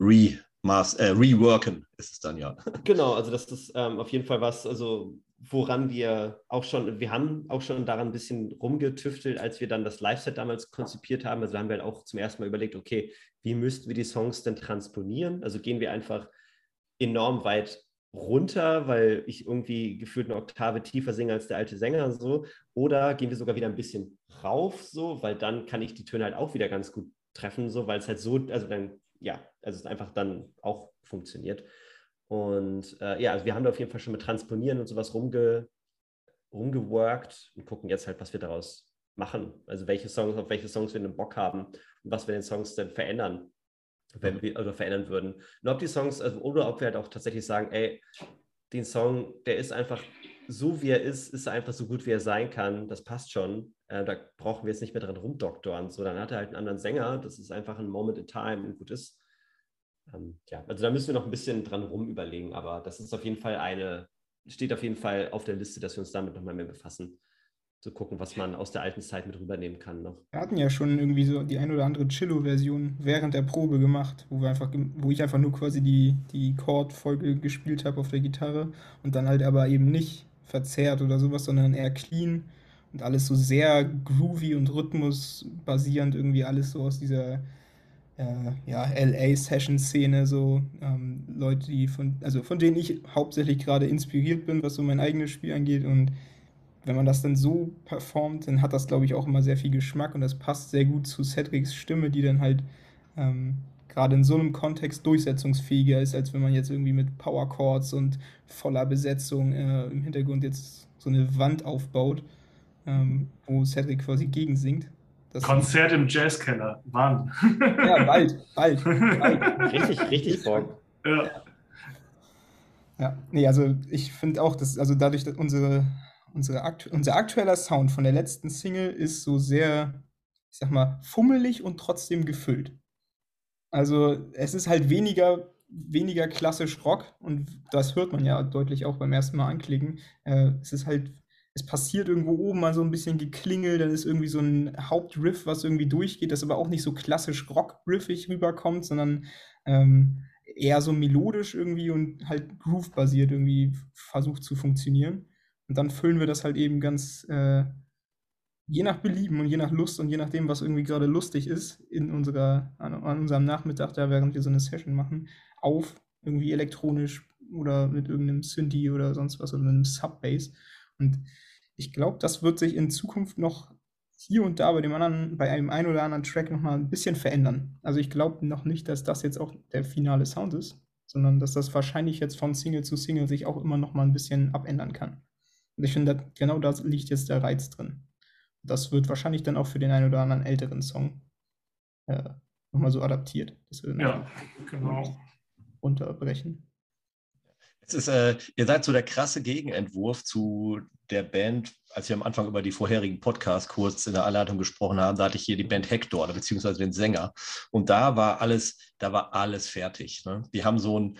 re äh, reworken, ist es dann ja. Genau, also das ist ähm, auf jeden Fall was, also woran wir auch schon, wir haben auch schon daran ein bisschen rumgetüftelt, als wir dann das Live-Set damals konzipiert haben. Also haben wir halt auch zum ersten Mal überlegt, okay, wie müssten wir die Songs denn transponieren? Also gehen wir einfach enorm weit runter, weil ich irgendwie gefühlt eine Oktave tiefer singe als der alte Sänger so, oder gehen wir sogar wieder ein bisschen rauf so, weil dann kann ich die Töne halt auch wieder ganz gut treffen so, weil es halt so, also dann ja, also es einfach dann auch funktioniert. Und äh, ja, also wir haben da auf jeden Fall schon mit Transponieren und sowas rumge, rumgeworkt und gucken jetzt halt, was wir daraus machen. Also welche Songs, auf welche Songs wir einen Bock haben und was wir den Songs denn verändern, wenn wir oder verändern würden. Und ob die Songs, also, oder ob wir halt auch tatsächlich sagen, ey, den Song, der ist einfach so wie er ist, ist er einfach so gut wie er sein kann. Das passt schon. Äh, da brauchen wir jetzt nicht mehr dran rumdoktoren. So, dann hat er halt einen anderen Sänger. Das ist einfach ein Moment in Time und gut ist. Ähm, ja, also da müssen wir noch ein bisschen dran rumüberlegen, aber das ist auf jeden Fall eine, steht auf jeden Fall auf der Liste, dass wir uns damit nochmal mehr befassen. Zu gucken, was man aus der alten Zeit mit rübernehmen kann noch. Wir hatten ja schon irgendwie so die ein oder andere Chillo-Version während der Probe gemacht, wo wir einfach, wo ich einfach nur quasi die, die Chord-Folge gespielt habe auf der Gitarre und dann halt aber eben nicht verzerrt oder sowas, sondern eher clean und alles so sehr groovy und rhythmusbasierend, irgendwie alles so aus dieser äh, ja, LA-Session-Szene, so ähm, Leute, die von, also von denen ich hauptsächlich gerade inspiriert bin, was so mein eigenes Spiel angeht. Und wenn man das dann so performt, dann hat das, glaube ich, auch immer sehr viel Geschmack und das passt sehr gut zu Cedrics Stimme, die dann halt ähm, gerade in so einem Kontext durchsetzungsfähiger ist, als wenn man jetzt irgendwie mit Power Chords und voller Besetzung äh, im Hintergrund jetzt so eine Wand aufbaut, ähm, wo Cedric quasi gegensingt. Das Konzert im Jazzkeller. Wann? Ja, bald, bald, bald. richtig, richtig Bock. Ja. Ja, nee, also ich finde auch, dass, also dadurch, dass unsere, unsere aktu unser aktueller Sound von der letzten Single ist so sehr, ich sag mal, fummelig und trotzdem gefüllt. Also es ist halt weniger, weniger klassisch Rock und das hört man ja deutlich auch beim ersten Mal anklicken. Äh, es ist halt, es passiert irgendwo oben mal so ein bisschen geklingelt, dann ist irgendwie so ein Hauptriff, was irgendwie durchgeht, das aber auch nicht so klassisch rock-riffig rüberkommt, sondern ähm, eher so melodisch irgendwie und halt groove-basiert irgendwie versucht zu funktionieren. Und dann füllen wir das halt eben ganz äh, je nach Belieben und je nach Lust und je nachdem, was irgendwie gerade lustig ist, in unserer, an, an unserem Nachmittag, da während wir so eine Session machen, auf, irgendwie elektronisch oder mit irgendeinem Synthi oder sonst was oder einem Subbass. Und ich glaube, das wird sich in Zukunft noch hier und da bei dem anderen, bei einem ein oder anderen Track nochmal ein bisschen verändern. Also ich glaube noch nicht, dass das jetzt auch der finale Sound ist, sondern dass das wahrscheinlich jetzt von Single zu Single sich auch immer nochmal ein bisschen abändern kann. Und ich finde, genau da liegt jetzt der Reiz drin. Das wird wahrscheinlich dann auch für den einen oder anderen älteren Song äh, nochmal so adaptiert. ja, genau. Unterbrechen. Es ist, äh, ihr seid so der krasse Gegenentwurf zu der Band, als wir am Anfang über die vorherigen Podcasts kurz in der Anleitung gesprochen haben, da hatte ich hier die Band Hector, beziehungsweise den Sänger. Und da war alles, da war alles fertig. Ne? Die haben so ein,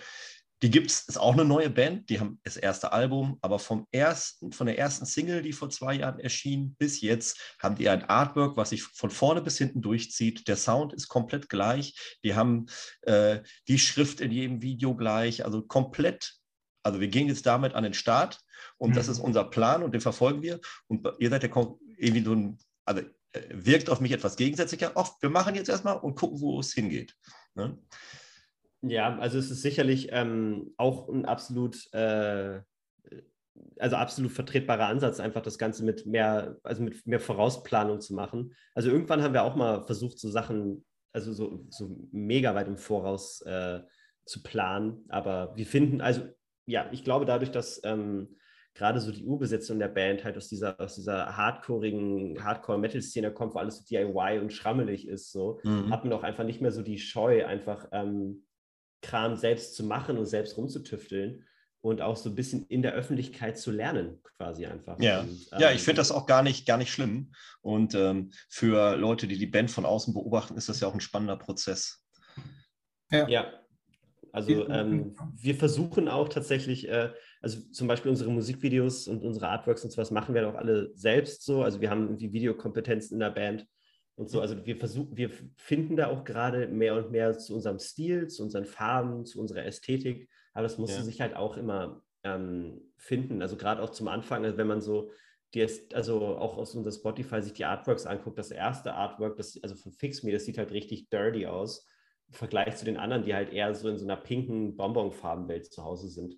die gibt es, ist auch eine neue Band, die haben das erste Album, aber vom ersten, von der ersten Single, die vor zwei Jahren erschien, bis jetzt haben die ein Artwork, was sich von vorne bis hinten durchzieht. Der Sound ist komplett gleich. Die haben äh, die Schrift in jedem Video gleich, also komplett also wir gehen jetzt damit an den Start und mhm. das ist unser Plan und den verfolgen wir. Und ihr seid ja irgendwie so ein, also äh, wirkt auf mich etwas gegensätzlicher. Oft, wir machen jetzt erstmal und gucken, wo es hingeht. Ne? Ja, also es ist sicherlich ähm, auch ein absolut, äh, also absolut vertretbarer Ansatz, einfach das Ganze mit mehr, also mit mehr Vorausplanung zu machen. Also irgendwann haben wir auch mal versucht, so Sachen, also so, so mega weit im Voraus äh, zu planen. Aber wir finden, also ja, ich glaube dadurch, dass ähm, gerade so die Urbesetzung der Band halt aus dieser, aus dieser hardcoreigen Hardcore-Metal-Szene kommt, wo alles so DIY und schrammelig ist, so, mhm. hat man auch einfach nicht mehr so die Scheu, einfach ähm, Kram selbst zu machen und selbst rumzutüfteln und auch so ein bisschen in der Öffentlichkeit zu lernen, quasi einfach. Ja, und, ähm, ja ich finde das auch gar nicht, gar nicht schlimm. Und ähm, für Leute, die die Band von außen beobachten, ist das ja auch ein spannender Prozess. Ja. ja. Also ähm, wir versuchen auch tatsächlich, äh, also zum Beispiel unsere Musikvideos und unsere Artworks und sowas machen wir auch alle selbst so. Also wir haben irgendwie Videokompetenzen in der Band und so. Also wir versuchen, wir finden da auch gerade mehr und mehr zu unserem Stil, zu unseren Farben, zu unserer Ästhetik. Aber das musste ja. sich halt auch immer ähm, finden. Also gerade auch zum Anfang, also wenn man so die ist, also auch aus unserer Spotify sich die Artworks anguckt, das erste Artwork, das, also von Fix Me, das sieht halt richtig dirty aus Vergleich zu den anderen, die halt eher so in so einer pinken Bonbonfarbenwelt zu Hause sind.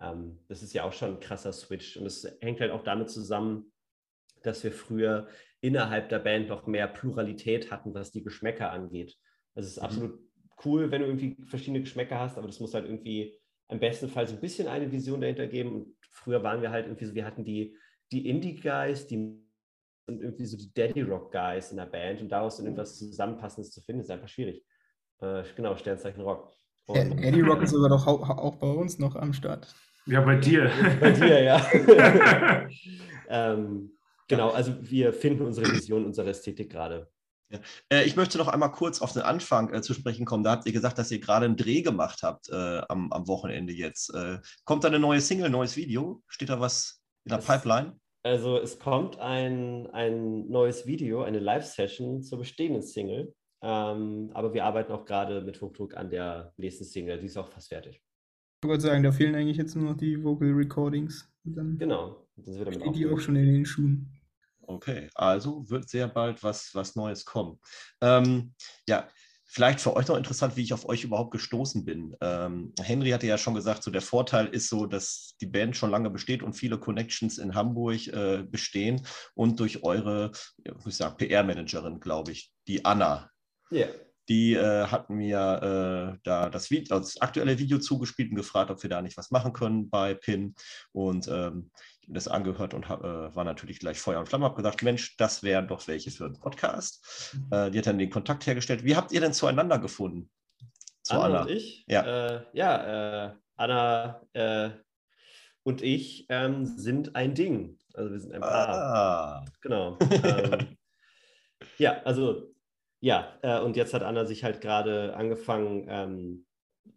Ähm, das ist ja auch schon ein krasser Switch. Und es hängt halt auch damit zusammen, dass wir früher innerhalb der Band noch mehr Pluralität hatten, was die Geschmäcker angeht. Also es ist mhm. absolut cool, wenn du irgendwie verschiedene Geschmäcker hast, aber das muss halt irgendwie am besten Fall so ein bisschen eine Vision dahinter geben. Und früher waren wir halt irgendwie so, wir hatten die, die Indie-Guys, die und irgendwie so die Daddy Rock Guys in der Band und daraus dann irgendwas Zusammenpassendes zu finden, ist einfach schwierig. Äh, genau, Sternzeichen Rock. Und, Eddie Rock ist aber doch auch bei uns noch am Start. Ja, bei dir. Bei dir, ja. ähm, genau, also wir finden unsere Vision, unsere Ästhetik gerade. Ja. Äh, ich möchte noch einmal kurz auf den Anfang äh, zu sprechen kommen. Da habt ihr gesagt, dass ihr gerade einen Dreh gemacht habt äh, am, am, Wochenende jetzt. Äh, kommt da eine neue Single, ein neues Video? Steht da was in der das, Pipeline? Also es kommt ein, ein neues Video, eine Live-Session zur bestehenden Single. Ähm, aber wir arbeiten auch gerade mit Hochdruck an der nächsten Single. Die ist auch fast fertig. Ich wollte sagen, da fehlen eigentlich jetzt nur noch die Vocal Recordings. Dann genau. Dann wird damit die auch schon in den Schuhen. Okay, also wird sehr bald was, was Neues kommen. Ähm, ja, vielleicht für euch noch interessant, wie ich auf euch überhaupt gestoßen bin. Ähm, Henry hatte ja schon gesagt, so der Vorteil ist so, dass die Band schon lange besteht und viele Connections in Hamburg äh, bestehen und durch eure, ich sagen, PR-Managerin, glaube ich, die Anna, ja. Die äh, hatten mir äh, da das, Video, das, aktuelle Video zugespielt und gefragt, ob wir da nicht was machen können bei PIN. Und ähm, ich habe das angehört und hab, äh, war natürlich gleich Feuer und Flamme. Habe gesagt, Mensch, das wären doch welche für einen Podcast. Mhm. Äh, die hat dann den Kontakt hergestellt. Wie habt ihr denn zueinander gefunden? Zu Anna, Anna und ich? Ja, äh, ja äh, Anna und ich ähm, sind ein Ding. Also wir sind ein Paar. Ah. Genau. ähm, ja, also ja, äh, und jetzt hat Anna sich halt gerade angefangen, ähm,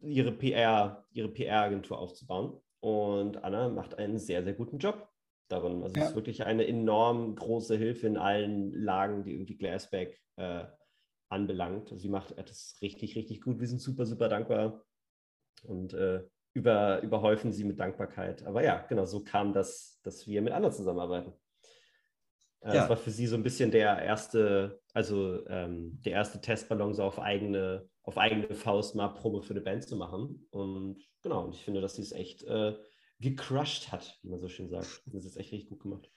ihre PR, ihre PR-Agentur aufzubauen. Und Anna macht einen sehr, sehr guten Job darin. Also es ist wirklich eine enorm große Hilfe in allen Lagen, die irgendwie Glassback äh, anbelangt. Also sie macht das richtig, richtig gut. Wir sind super, super dankbar und äh, über, überhäufen sie mit Dankbarkeit. Aber ja, genau, so kam das, dass wir mit anderen zusammenarbeiten. Äh, ja. Das war für sie so ein bisschen der erste, also ähm, der erste Testballon so auf eigene, auf eigene Faust mal Probe für eine Band zu machen. Und genau, und ich finde, dass sie es echt äh, gecrushed hat, wie man so schön sagt. Das ist echt richtig gut gemacht.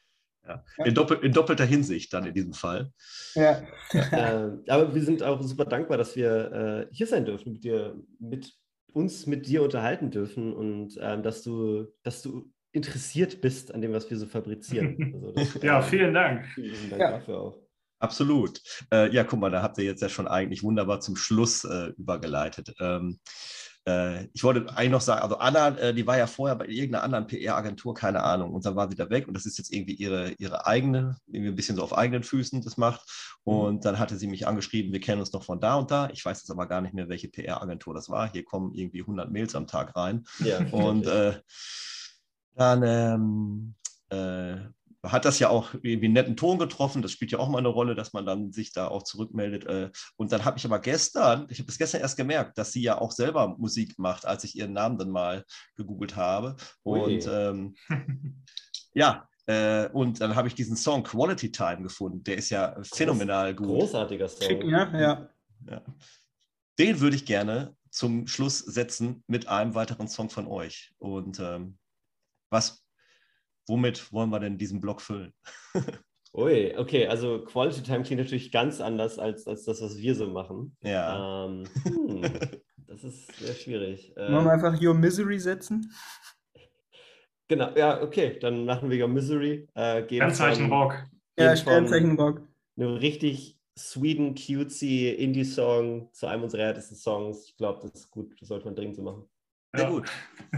Ja. In, doppel, in, doppelter Hinsicht dann in diesem Fall. Ja. äh, aber wir sind auch super dankbar, dass wir äh, hier sein dürfen, mit dir, mit uns mit dir unterhalten dürfen und ähm, dass du, dass du interessiert bist an dem, was wir so fabrizieren. Also das, ja, vielen Dank. Vielen Dank ja. dafür auch. Absolut. Äh, ja, guck mal, da habt ihr jetzt ja schon eigentlich wunderbar zum Schluss äh, übergeleitet. Ähm, äh, ich wollte eigentlich noch sagen, also Anna, äh, die war ja vorher bei irgendeiner anderen PR-Agentur, keine Ahnung, und dann war sie da weg und das ist jetzt irgendwie ihre, ihre eigene, irgendwie ein bisschen so auf eigenen Füßen das macht. Mhm. Und dann hatte sie mich angeschrieben, wir kennen uns noch von da und da. Ich weiß jetzt aber gar nicht mehr, welche PR-Agentur das war. Hier kommen irgendwie 100 Mails am Tag rein. Ja, und äh, dann ähm, äh, hat das ja auch irgendwie einen netten Ton getroffen. Das spielt ja auch mal eine Rolle, dass man dann sich da auch zurückmeldet. Äh. Und dann habe ich aber gestern, ich habe es gestern erst gemerkt, dass sie ja auch selber Musik macht, als ich ihren Namen dann mal gegoogelt habe. Und ähm, ja, äh, und dann habe ich diesen Song Quality Time gefunden. Der ist ja phänomenal gut. Großartiger Song. Ja, ja. ja. Den würde ich gerne zum Schluss setzen mit einem weiteren Song von euch. Und ähm, was womit wollen wir denn diesen Block füllen? Ui, okay, also Quality Time klingt natürlich ganz anders als, als das, was wir so machen. Ja. Ähm, hm, das ist sehr schwierig. Wollen wir ähm, einfach Your Misery setzen? Genau, ja, okay, dann machen wir Your Misery. Äh, Sternzeichen Rock. Ja, Sternzeichen Rock. Eine richtig Sweden cutesy Indie-Song zu einem unserer härtesten Songs. Ich glaube, das ist gut, das sollte man dringend so machen. Sehr ja. gut.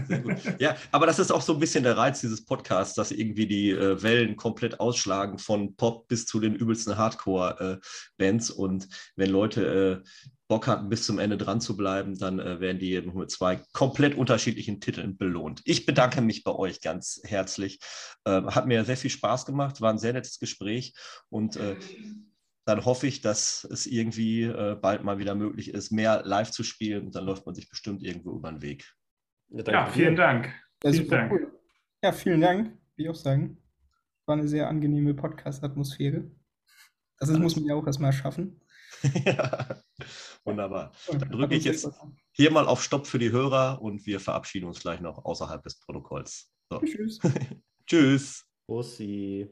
Sehr gut. Ja, aber das ist auch so ein bisschen der Reiz dieses Podcasts, dass irgendwie die äh, Wellen komplett ausschlagen von Pop bis zu den übelsten Hardcore-Bands. Äh, und wenn Leute äh, Bock hatten, bis zum Ende dran zu bleiben, dann äh, werden die mit zwei komplett unterschiedlichen Titeln belohnt. Ich bedanke mich bei euch ganz herzlich. Ähm, hat mir sehr viel Spaß gemacht, war ein sehr nettes Gespräch und äh, dann hoffe ich, dass es irgendwie äh, bald mal wieder möglich ist, mehr live zu spielen und dann läuft man sich bestimmt irgendwo über den Weg. Ja, ja vielen Dank. Ja, vielen Dank. Cool. Ja, vielen Dank, will ich auch sagen. War eine sehr angenehme Podcast-Atmosphäre. Das ist, muss man ja auch erstmal schaffen. ja, wunderbar. Dann drücke ich jetzt hier mal auf Stopp für die Hörer und wir verabschieden uns gleich noch außerhalb des Protokolls. So. Tschüss. Tschüss. Bussi.